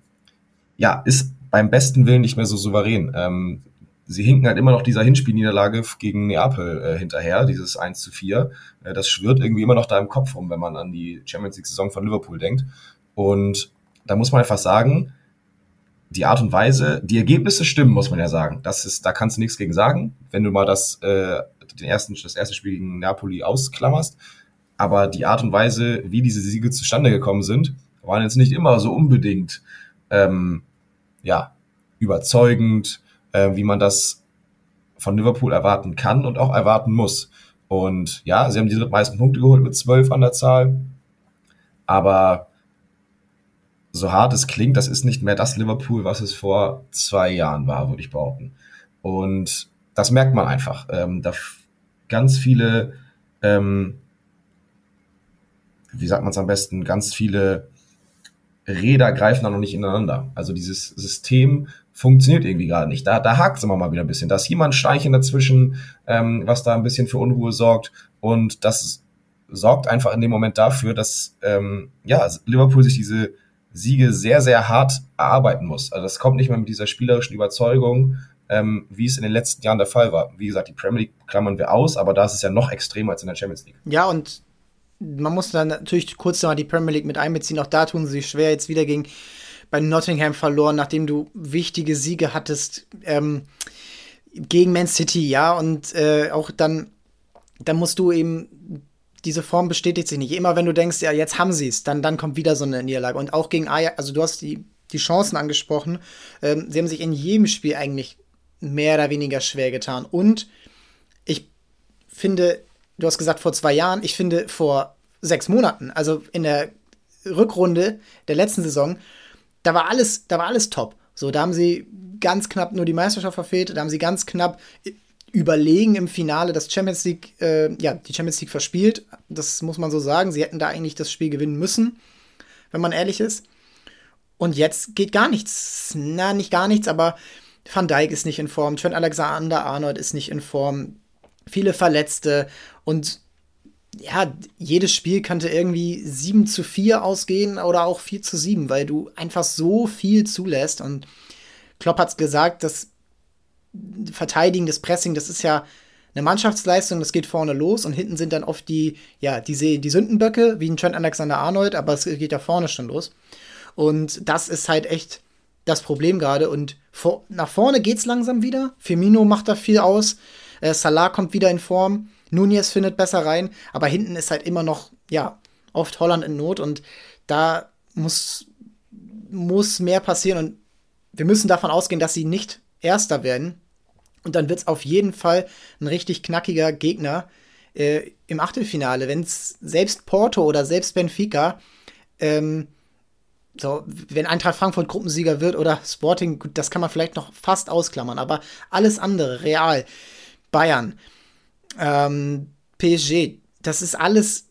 ja, ist beim besten Willen nicht mehr so souverän. Ähm, sie hinken halt immer noch dieser Hinspielniederlage gegen Neapel äh, hinterher, dieses 1 zu 4. Äh, das schwirrt irgendwie immer noch da im Kopf rum, wenn man an die Champions League-Saison von Liverpool denkt. Und da muss man einfach sagen, die Art und Weise, die Ergebnisse stimmen, muss man ja sagen. Das ist, da kannst du nichts gegen sagen, wenn du mal das, äh, den ersten, das erste Spiel gegen Napoli ausklammerst. Aber die Art und Weise, wie diese Siege zustande gekommen sind, waren jetzt nicht immer so unbedingt ähm, ja, überzeugend, äh, wie man das von Liverpool erwarten kann und auch erwarten muss. Und ja, sie haben die drittmeisten Punkte geholt mit zwölf an der Zahl. Aber so hart es klingt, das ist nicht mehr das Liverpool, was es vor zwei Jahren war, würde ich behaupten. Und das merkt man einfach. Ähm, da ganz viele, ähm, wie sagt man es am besten, ganz viele Räder greifen da noch nicht ineinander. Also dieses System funktioniert irgendwie gerade nicht. Da, da hakt es immer mal wieder ein bisschen. Da ist jemand Steinchen dazwischen, ähm, was da ein bisschen für Unruhe sorgt. Und das sorgt einfach in dem Moment dafür, dass ähm, ja, Liverpool sich diese Siege sehr, sehr hart erarbeiten muss. Also das kommt nicht mehr mit dieser spielerischen Überzeugung, ähm, wie es in den letzten Jahren der Fall war. Wie gesagt, die Premier League klammern wir aus, aber da ist es ja noch extremer als in der Champions League. Ja, und man muss dann natürlich kurz mal die Premier League mit einbeziehen. Auch da tun sie sich schwer. Jetzt wieder gegen bei Nottingham verloren, nachdem du wichtige Siege hattest ähm, gegen Man City, ja. Und äh, auch dann, dann musst du eben diese Form bestätigt sich nicht. Immer wenn du denkst, ja, jetzt haben sie es, dann, dann kommt wieder so eine Niederlage. Und auch gegen Ajax, also du hast die, die Chancen angesprochen. Ähm, sie haben sich in jedem Spiel eigentlich mehr oder weniger schwer getan. Und ich finde, du hast gesagt vor zwei Jahren, ich finde vor sechs Monaten, also in der Rückrunde der letzten Saison, da war alles, da war alles top. So, da haben sie ganz knapp nur die Meisterschaft verfehlt, da haben sie ganz knapp überlegen im Finale das Champions League, äh, ja, die Champions League verspielt. Das muss man so sagen. Sie hätten da eigentlich das Spiel gewinnen müssen, wenn man ehrlich ist. Und jetzt geht gar nichts. Na, nicht gar nichts, aber Van Dijk ist nicht in Form, Trent Alexander Arnold ist nicht in Form, viele Verletzte und ja, jedes Spiel könnte irgendwie 7 zu 4 ausgehen oder auch 4 zu 7, weil du einfach so viel zulässt. Und Klopp hat es gesagt, das Verteidigen, das Pressing, das ist ja eine Mannschaftsleistung, das geht vorne los und hinten sind dann oft die, ja, die, die Sündenböcke, wie ein Trent Alexander Arnold, aber es geht ja vorne schon los. Und das ist halt echt das Problem gerade. Und vor, nach vorne geht's langsam wieder. Firmino macht da viel aus. Äh, Salah kommt wieder in Form. Nunez findet besser rein. Aber hinten ist halt immer noch, ja, oft Holland in Not. Und da muss, muss mehr passieren. Und wir müssen davon ausgehen, dass sie nicht Erster werden. Und dann wird es auf jeden Fall ein richtig knackiger Gegner äh, im Achtelfinale. Wenn es selbst Porto oder selbst Benfica ähm, so, wenn Eintracht Frankfurt Gruppensieger wird oder Sporting, gut, das kann man vielleicht noch fast ausklammern, aber alles andere, Real, Bayern, ähm, PSG, das ist alles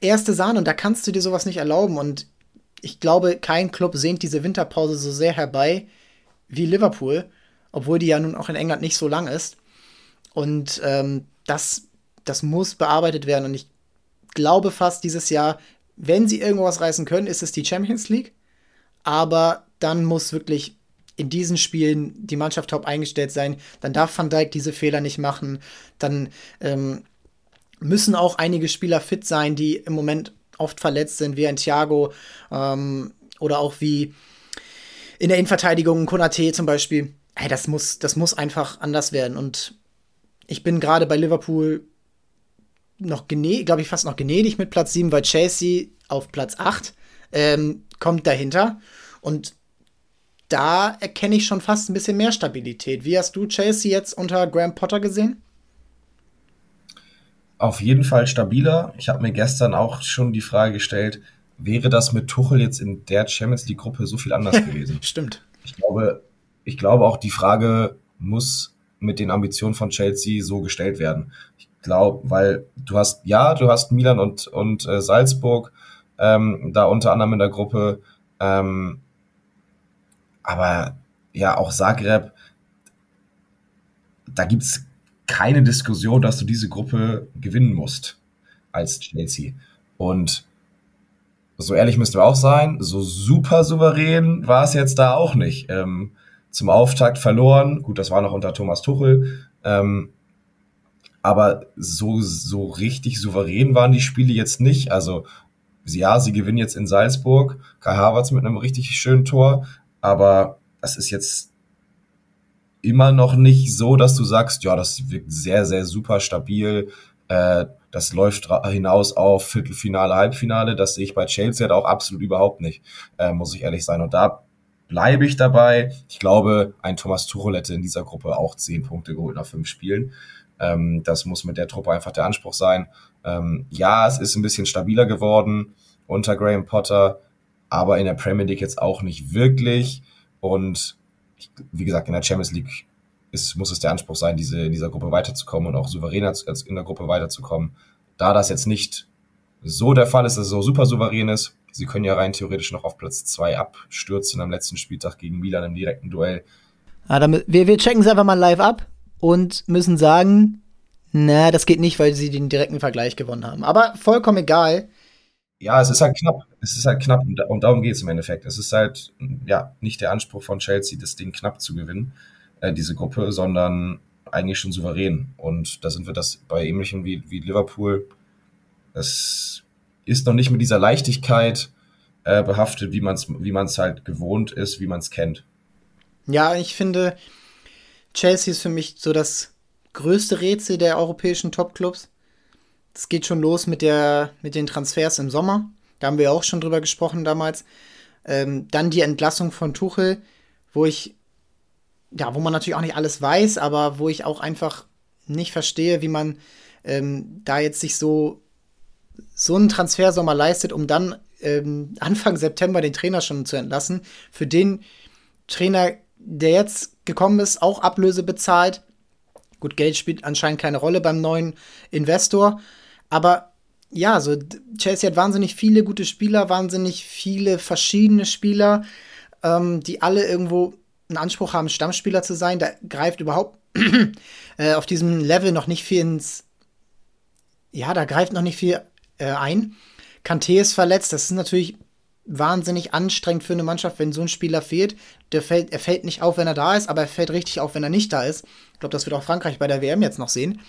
erste Sahne und da kannst du dir sowas nicht erlauben und ich glaube, kein Club sehnt diese Winterpause so sehr herbei wie Liverpool, obwohl die ja nun auch in England nicht so lang ist. Und ähm, das, das muss bearbeitet werden und ich glaube fast dieses Jahr wenn sie irgendwas reißen können, ist es die Champions League. Aber dann muss wirklich in diesen Spielen die Mannschaft top eingestellt sein. Dann darf Van Dijk diese Fehler nicht machen. Dann ähm, müssen auch einige Spieler fit sein, die im Moment oft verletzt sind, wie ein Thiago ähm, oder auch wie in der Innenverteidigung Konate zum Beispiel. Hey, das muss, das muss einfach anders werden. Und ich bin gerade bei Liverpool noch gnädig, glaube ich, fast noch gnädig mit Platz 7, weil Chelsea auf Platz 8 ähm, kommt dahinter. Und da erkenne ich schon fast ein bisschen mehr Stabilität. Wie hast du Chelsea jetzt unter Graham Potter gesehen? Auf jeden Fall stabiler. Ich habe mir gestern auch schon die Frage gestellt, wäre das mit Tuchel jetzt in der Champions League Gruppe so viel anders gewesen? Stimmt. Ich glaube, ich glaube auch die Frage muss mit den Ambitionen von Chelsea so gestellt werden. Ich glaube, weil du hast, ja, du hast Milan und, und äh, Salzburg ähm, da unter anderem in der Gruppe, ähm, aber ja, auch Zagreb, da gibt's keine Diskussion, dass du diese Gruppe gewinnen musst als Chelsea. Und so ehrlich müssten wir auch sein, so super souverän war es jetzt da auch nicht. Ähm, zum Auftakt verloren, gut, das war noch unter Thomas Tuchel, ähm, aber so, so richtig souverän waren die Spiele jetzt nicht. Also ja, sie gewinnen jetzt in Salzburg, Kai Havertz mit einem richtig schönen Tor, aber das ist jetzt immer noch nicht so, dass du sagst, ja, das wirkt sehr, sehr super stabil. Äh, das läuft hinaus auf Viertelfinale, Halbfinale. Das sehe ich bei Chelsea halt auch absolut überhaupt nicht, äh, muss ich ehrlich sein. Und da bleibe ich dabei. Ich glaube, ein Thomas Tuchel hätte in dieser Gruppe auch zehn Punkte geholt nach fünf Spielen. Ähm, das muss mit der Truppe einfach der Anspruch sein. Ähm, ja, es ist ein bisschen stabiler geworden unter Graham Potter, aber in der Premier League jetzt auch nicht wirklich. Und wie gesagt, in der Champions League ist, muss es der Anspruch sein, diese, in dieser Gruppe weiterzukommen und auch souveräner in der Gruppe weiterzukommen. Da das jetzt nicht so der Fall ist, dass es so super souverän ist, sie können ja rein theoretisch noch auf Platz 2 abstürzen am letzten Spieltag gegen Milan im direkten Duell. Ah, damit, wir, wir checken es einfach mal live ab und müssen sagen, na, das geht nicht, weil sie den direkten Vergleich gewonnen haben. Aber vollkommen egal. Ja, es ist halt knapp. Es ist halt knapp und darum geht es im Endeffekt. Es ist halt ja nicht der Anspruch von Chelsea, das Ding knapp zu gewinnen, äh, diese Gruppe, sondern eigentlich schon souverän. Und da sind wir das bei ähnlichen wie, wie Liverpool. Es ist noch nicht mit dieser Leichtigkeit äh, behaftet, wie man es wie man's halt gewohnt ist, wie man es kennt. Ja, ich finde, Chelsea ist für mich so das größte Rätsel der europäischen Topclubs. Es geht schon los mit, der, mit den Transfers im Sommer. Da haben wir auch schon drüber gesprochen damals. Ähm, dann die Entlassung von Tuchel, wo ich, ja, wo man natürlich auch nicht alles weiß, aber wo ich auch einfach nicht verstehe, wie man ähm, da jetzt sich so, so einen Transfersommer leistet, um dann ähm, Anfang September den Trainer schon zu entlassen. Für den Trainer, der jetzt gekommen ist, auch Ablöse bezahlt. Gut, Geld spielt anscheinend keine Rolle beim neuen Investor. Aber ja, so Chelsea hat wahnsinnig viele gute Spieler, wahnsinnig viele verschiedene Spieler, ähm, die alle irgendwo einen Anspruch haben, Stammspieler zu sein. Da greift überhaupt äh, auf diesem Level noch nicht viel ins. Ja, da greift noch nicht viel äh, ein. Kanté ist verletzt. Das ist natürlich wahnsinnig anstrengend für eine Mannschaft, wenn so ein Spieler fehlt. Der fällt, er fällt nicht auf, wenn er da ist, aber er fällt richtig auf, wenn er nicht da ist. Ich glaube, das wird auch Frankreich bei der WM jetzt noch sehen.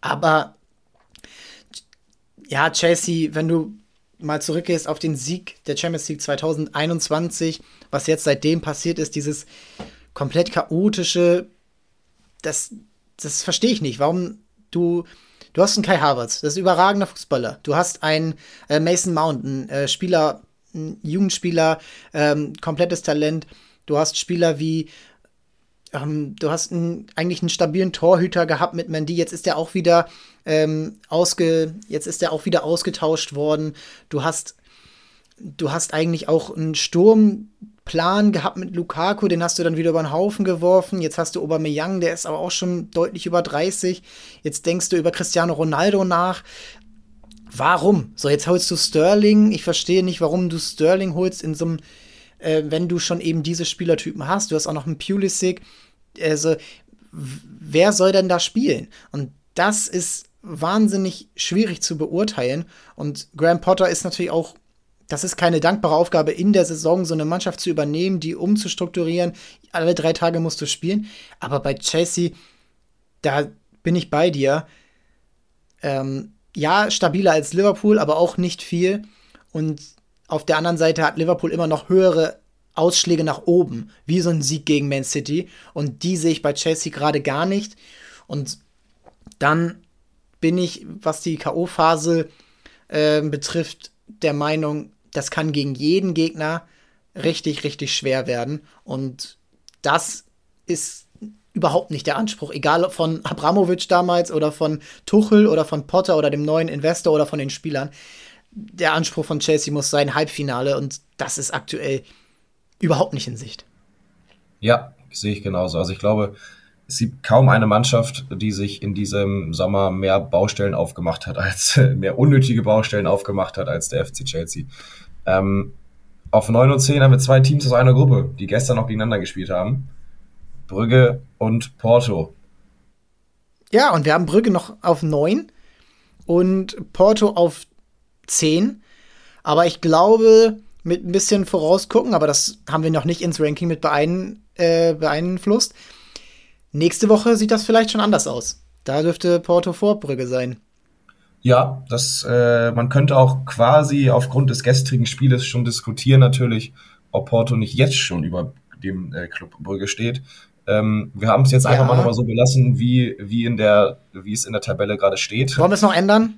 Aber ja, Chelsea, wenn du mal zurückgehst auf den Sieg der Champions League 2021, was jetzt seitdem passiert ist, dieses komplett chaotische, das, das verstehe ich nicht. Warum du, du hast einen Kai Havertz, das ist ein überragender Fußballer. Du hast einen äh, Mason Mount, einen äh, Spieler, einen Jugendspieler, ähm, komplettes Talent. Du hast Spieler wie ähm, du hast einen, eigentlich einen stabilen Torhüter gehabt mit Mandy. Jetzt ist er auch wieder ähm, ausge, jetzt ist er auch wieder ausgetauscht worden. Du hast, du hast eigentlich auch einen Sturmplan gehabt mit Lukaku, den hast du dann wieder über den Haufen geworfen. Jetzt hast du Aubameyang, der ist aber auch schon deutlich über 30. Jetzt denkst du über Cristiano Ronaldo nach. Warum? So, jetzt holst du Sterling. Ich verstehe nicht, warum du Sterling holst in so einem äh, wenn du schon eben diese Spielertypen hast. Du hast auch noch einen Pulisic. Also, wer soll denn da spielen? Und das ist wahnsinnig schwierig zu beurteilen. Und Graham Potter ist natürlich auch, das ist keine dankbare Aufgabe in der Saison, so eine Mannschaft zu übernehmen, die umzustrukturieren. Alle drei Tage musst du spielen. Aber bei Chelsea, da bin ich bei dir. Ähm, ja, stabiler als Liverpool, aber auch nicht viel. Und auf der anderen Seite hat Liverpool immer noch höhere Ausschläge nach oben, wie so ein Sieg gegen Man City. Und die sehe ich bei Chelsea gerade gar nicht. Und dann bin ich, was die K.O.-Phase äh, betrifft, der Meinung, das kann gegen jeden Gegner richtig, richtig schwer werden. Und das ist überhaupt nicht der Anspruch, egal von Abramovic damals oder von Tuchel oder von Potter oder dem neuen Investor oder von den Spielern der Anspruch von Chelsea muss sein Halbfinale und das ist aktuell überhaupt nicht in Sicht. Ja, sehe ich genauso. Also ich glaube, es gibt kaum eine Mannschaft, die sich in diesem Sommer mehr Baustellen aufgemacht hat, als mehr unnötige Baustellen aufgemacht hat als der FC Chelsea. Ähm, auf 9 und 10 haben wir zwei Teams aus einer Gruppe, die gestern noch gegeneinander gespielt haben. Brügge und Porto. Ja, und wir haben Brügge noch auf 9 und Porto auf 10. Aber ich glaube, mit ein bisschen vorausgucken, aber das haben wir noch nicht ins Ranking mit beein, äh, beeinflusst. Nächste Woche sieht das vielleicht schon anders aus. Da dürfte Porto Vorbrügge sein. Ja, das, äh, man könnte auch quasi aufgrund des gestrigen Spieles schon diskutieren, natürlich, ob Porto nicht jetzt schon über dem äh, Club Brügge steht. Ähm, wir haben es jetzt einfach ja. mal nochmal so belassen, wie, wie, in der, wie es in der Tabelle gerade steht. Wollen wir es noch ändern?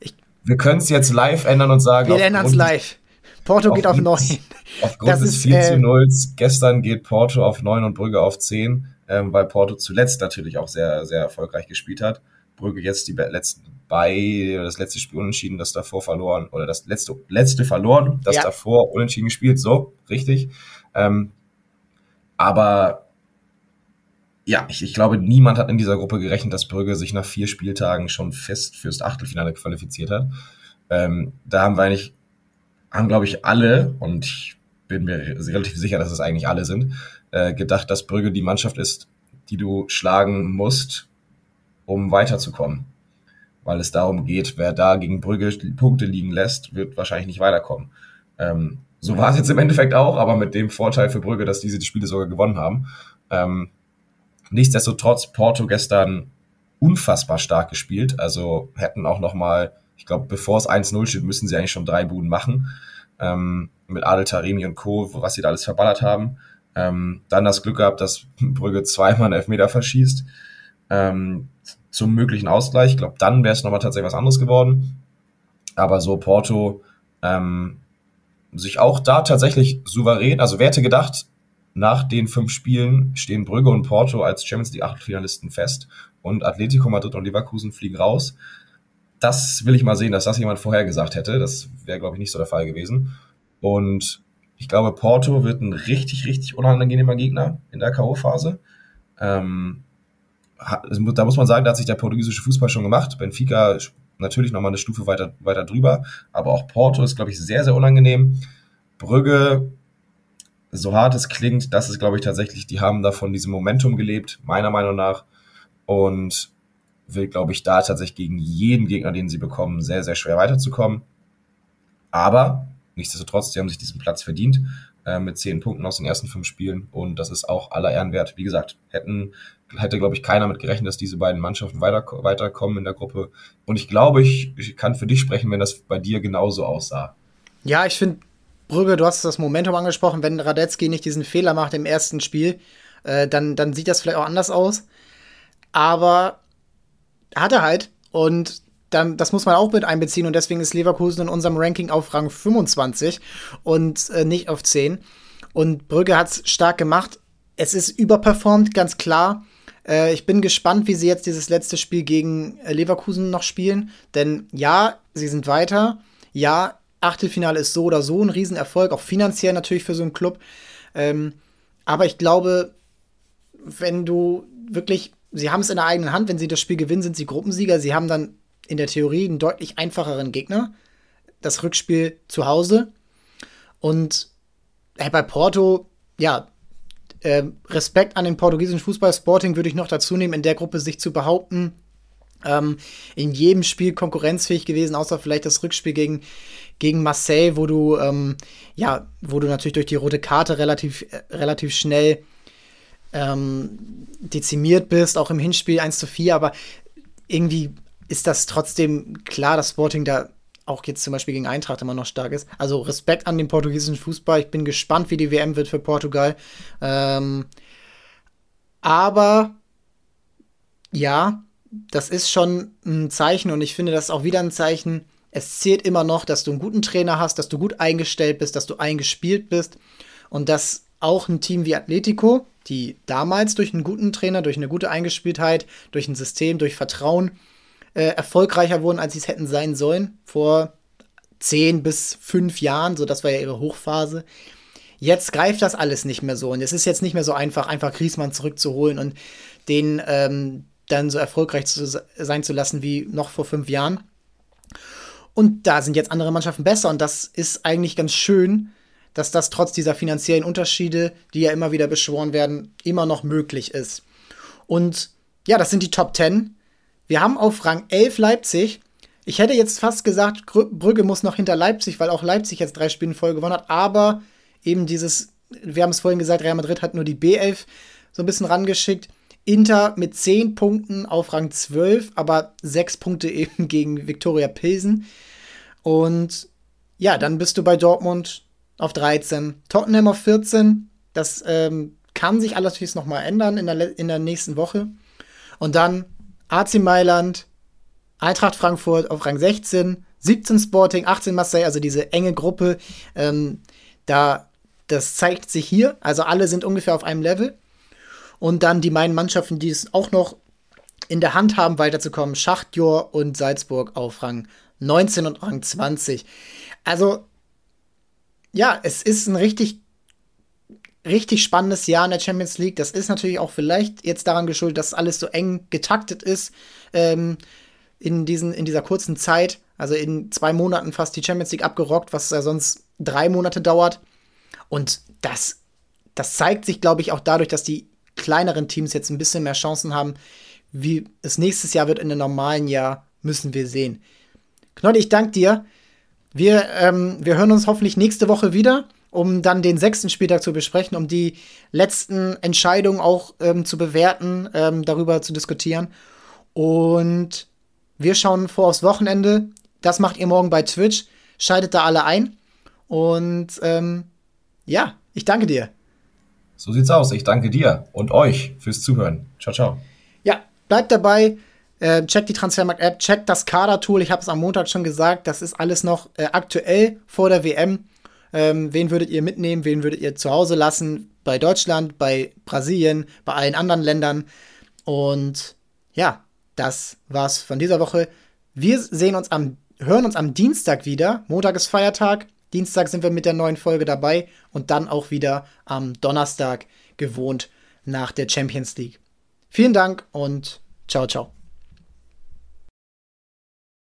Ich wir können es jetzt live ändern und sagen. Wir ändern es live. Porto geht auf 9. Aufgrund das des ist, 4 zu 0 äh, gestern geht Porto auf 9 und Brügge auf 10, ähm, weil Porto zuletzt natürlich auch sehr, sehr erfolgreich gespielt hat. Brügge jetzt die letzten bei das letzte Spiel unentschieden, das davor verloren oder das letzte letzte verloren, das ja. davor unentschieden gespielt, so richtig. Ähm, aber ja, ich, ich glaube, niemand hat in dieser Gruppe gerechnet, dass Brügge sich nach vier Spieltagen schon fest fürs Achtelfinale qualifiziert hat. Ähm, da haben wir eigentlich, haben glaube ich alle, und ich bin mir relativ sicher, dass es eigentlich alle sind, äh, gedacht, dass Brügge die Mannschaft ist, die du schlagen musst, um weiterzukommen. Weil es darum geht, wer da gegen Brügge Punkte liegen lässt, wird wahrscheinlich nicht weiterkommen. Ähm, so war es jetzt im Endeffekt auch, aber mit dem Vorteil für Brügge, dass diese die Spiele sogar gewonnen haben. Ähm, nichtsdestotrotz, Porto gestern unfassbar stark gespielt. Also hätten auch noch mal, ich glaube, bevor es 1-0 steht, müssen sie eigentlich schon drei Buden machen. Ähm, mit Adel Taremi und Co., was sie da alles verballert haben. Ähm, dann das Glück gehabt, dass Brügge zweimal einen Elfmeter verschießt ähm, zum möglichen Ausgleich. Ich glaube, dann wäre es nochmal tatsächlich was anderes geworden. Aber so Porto ähm, sich auch da tatsächlich souverän, also wer hätte gedacht, nach den fünf Spielen stehen Brügge und Porto als Champions League Achtelfinalisten fest und Atletico Madrid und Leverkusen fliegen raus. Das will ich mal sehen, dass das jemand vorher gesagt hätte. Das wäre, glaube ich, nicht so der Fall gewesen. Und ich glaube, Porto wird ein richtig, richtig unangenehmer Gegner in der K.O.-Phase. Ähm, da muss man sagen, da hat sich der portugiesische Fußball schon gemacht. Benfica natürlich nochmal eine Stufe weiter, weiter drüber. Aber auch Porto ist, glaube ich, sehr, sehr unangenehm. Brügge, so hart es klingt, das ist, glaube ich, tatsächlich, die haben da von diesem Momentum gelebt, meiner Meinung nach. Und will, glaube ich, da tatsächlich gegen jeden Gegner, den sie bekommen, sehr, sehr schwer weiterzukommen. Aber nichtsdestotrotz, die haben sich diesen Platz verdient äh, mit zehn Punkten aus den ersten fünf Spielen und das ist auch aller Ehren wert. Wie gesagt, hätten hätte, glaube ich, keiner mit gerechnet, dass diese beiden Mannschaften weiter, weiterkommen in der Gruppe. Und ich glaube, ich, ich kann für dich sprechen, wenn das bei dir genauso aussah. Ja, ich finde, Brügge, du hast das Momentum angesprochen, wenn Radetzky nicht diesen Fehler macht im ersten Spiel, äh, dann, dann sieht das vielleicht auch anders aus. Aber hat er halt. Und dann, das muss man auch mit einbeziehen. Und deswegen ist Leverkusen in unserem Ranking auf Rang 25 und äh, nicht auf 10. Und Brügge hat es stark gemacht. Es ist überperformt, ganz klar. Äh, ich bin gespannt, wie sie jetzt dieses letzte Spiel gegen äh, Leverkusen noch spielen. Denn ja, sie sind weiter. Ja, Achtelfinale ist so oder so ein Riesenerfolg, auch finanziell natürlich für so einen Club. Ähm, aber ich glaube, wenn du wirklich, sie haben es in der eigenen Hand, wenn sie das Spiel gewinnen, sind sie Gruppensieger. Sie haben dann in der Theorie einen deutlich einfacheren Gegner. Das Rückspiel zu Hause. Und bei Porto, ja, äh, Respekt an den portugiesischen Fußball. Sporting würde ich noch dazu nehmen, in der Gruppe sich zu behaupten. Ähm, in jedem Spiel konkurrenzfähig gewesen, außer vielleicht das Rückspiel gegen, gegen Marseille, wo du, ähm, ja, wo du natürlich durch die rote Karte relativ, äh, relativ schnell ähm, dezimiert bist, auch im Hinspiel 1 zu 4, aber irgendwie ist das trotzdem klar, dass Sporting da auch jetzt zum Beispiel gegen Eintracht immer noch stark ist. Also Respekt an den portugiesischen Fußball. Ich bin gespannt, wie die WM wird für Portugal. Ähm, aber ja, das ist schon ein Zeichen und ich finde das auch wieder ein Zeichen. Es zählt immer noch, dass du einen guten Trainer hast, dass du gut eingestellt bist, dass du eingespielt bist und dass auch ein Team wie Atletico, die damals durch einen guten Trainer, durch eine gute Eingespieltheit, durch ein System, durch Vertrauen äh, erfolgreicher wurden, als sie es hätten sein sollen. Vor zehn bis fünf Jahren, so das war ja ihre Hochphase. Jetzt greift das alles nicht mehr so. Und es ist jetzt nicht mehr so einfach, einfach Griesmann zurückzuholen und den ähm, dann so erfolgreich zu sein zu lassen wie noch vor fünf Jahren. Und da sind jetzt andere Mannschaften besser. Und das ist eigentlich ganz schön, dass das trotz dieser finanziellen Unterschiede, die ja immer wieder beschworen werden, immer noch möglich ist. Und ja, das sind die Top 10. Wir haben auf Rang 11 Leipzig. Ich hätte jetzt fast gesagt, Brügge muss noch hinter Leipzig, weil auch Leipzig jetzt drei Spiele Folge gewonnen hat. Aber eben dieses, wir haben es vorhin gesagt, Real Madrid hat nur die B11 so ein bisschen rangeschickt. Inter mit 10 Punkten auf Rang 12, aber 6 Punkte eben gegen Viktoria Pilsen. Und ja, dann bist du bei Dortmund auf 13, Tottenham auf 14. Das ähm, kann sich allerdings noch mal ändern in der, in der nächsten Woche. Und dann AC Mailand, Eintracht Frankfurt auf Rang 16, 17 Sporting, 18 Marseille, also diese enge Gruppe. Ähm, da, das zeigt sich hier. Also alle sind ungefähr auf einem Level. Und dann die meinen Mannschaften, die es auch noch in der Hand haben, weiterzukommen. Schachtjor und Salzburg auf Rang 19 und Rang 20. Also, ja, es ist ein richtig, richtig spannendes Jahr in der Champions League. Das ist natürlich auch vielleicht jetzt daran geschuldet, dass alles so eng getaktet ist ähm, in, diesen, in dieser kurzen Zeit. Also in zwei Monaten fast die Champions League abgerockt, was ja sonst drei Monate dauert. Und das, das zeigt sich, glaube ich, auch dadurch, dass die kleineren Teams jetzt ein bisschen mehr Chancen haben. Wie es nächstes Jahr wird in einem normalen Jahr, müssen wir sehen. Knolli, ich danke dir. Wir, ähm, wir hören uns hoffentlich nächste Woche wieder, um dann den sechsten Spieltag zu besprechen, um die letzten Entscheidungen auch ähm, zu bewerten, ähm, darüber zu diskutieren. Und wir schauen vor aufs Wochenende. Das macht ihr morgen bei Twitch. Schaltet da alle ein. Und ähm, ja, ich danke dir. So sieht's aus. Ich danke dir und euch fürs Zuhören. Ciao, ciao. Ja, bleibt dabei. Äh, checkt die Transfermarkt-App, checkt das Kader-Tool. Ich habe es am Montag schon gesagt. Das ist alles noch äh, aktuell vor der WM. Ähm, wen würdet ihr mitnehmen? Wen würdet ihr zu Hause lassen? Bei Deutschland, bei Brasilien, bei allen anderen Ländern. Und ja, das war's von dieser Woche. Wir sehen uns am, hören uns am Dienstag wieder. Montag ist Feiertag. Dienstag sind wir mit der neuen Folge dabei und dann auch wieder am Donnerstag gewohnt nach der Champions League. Vielen Dank und ciao, ciao.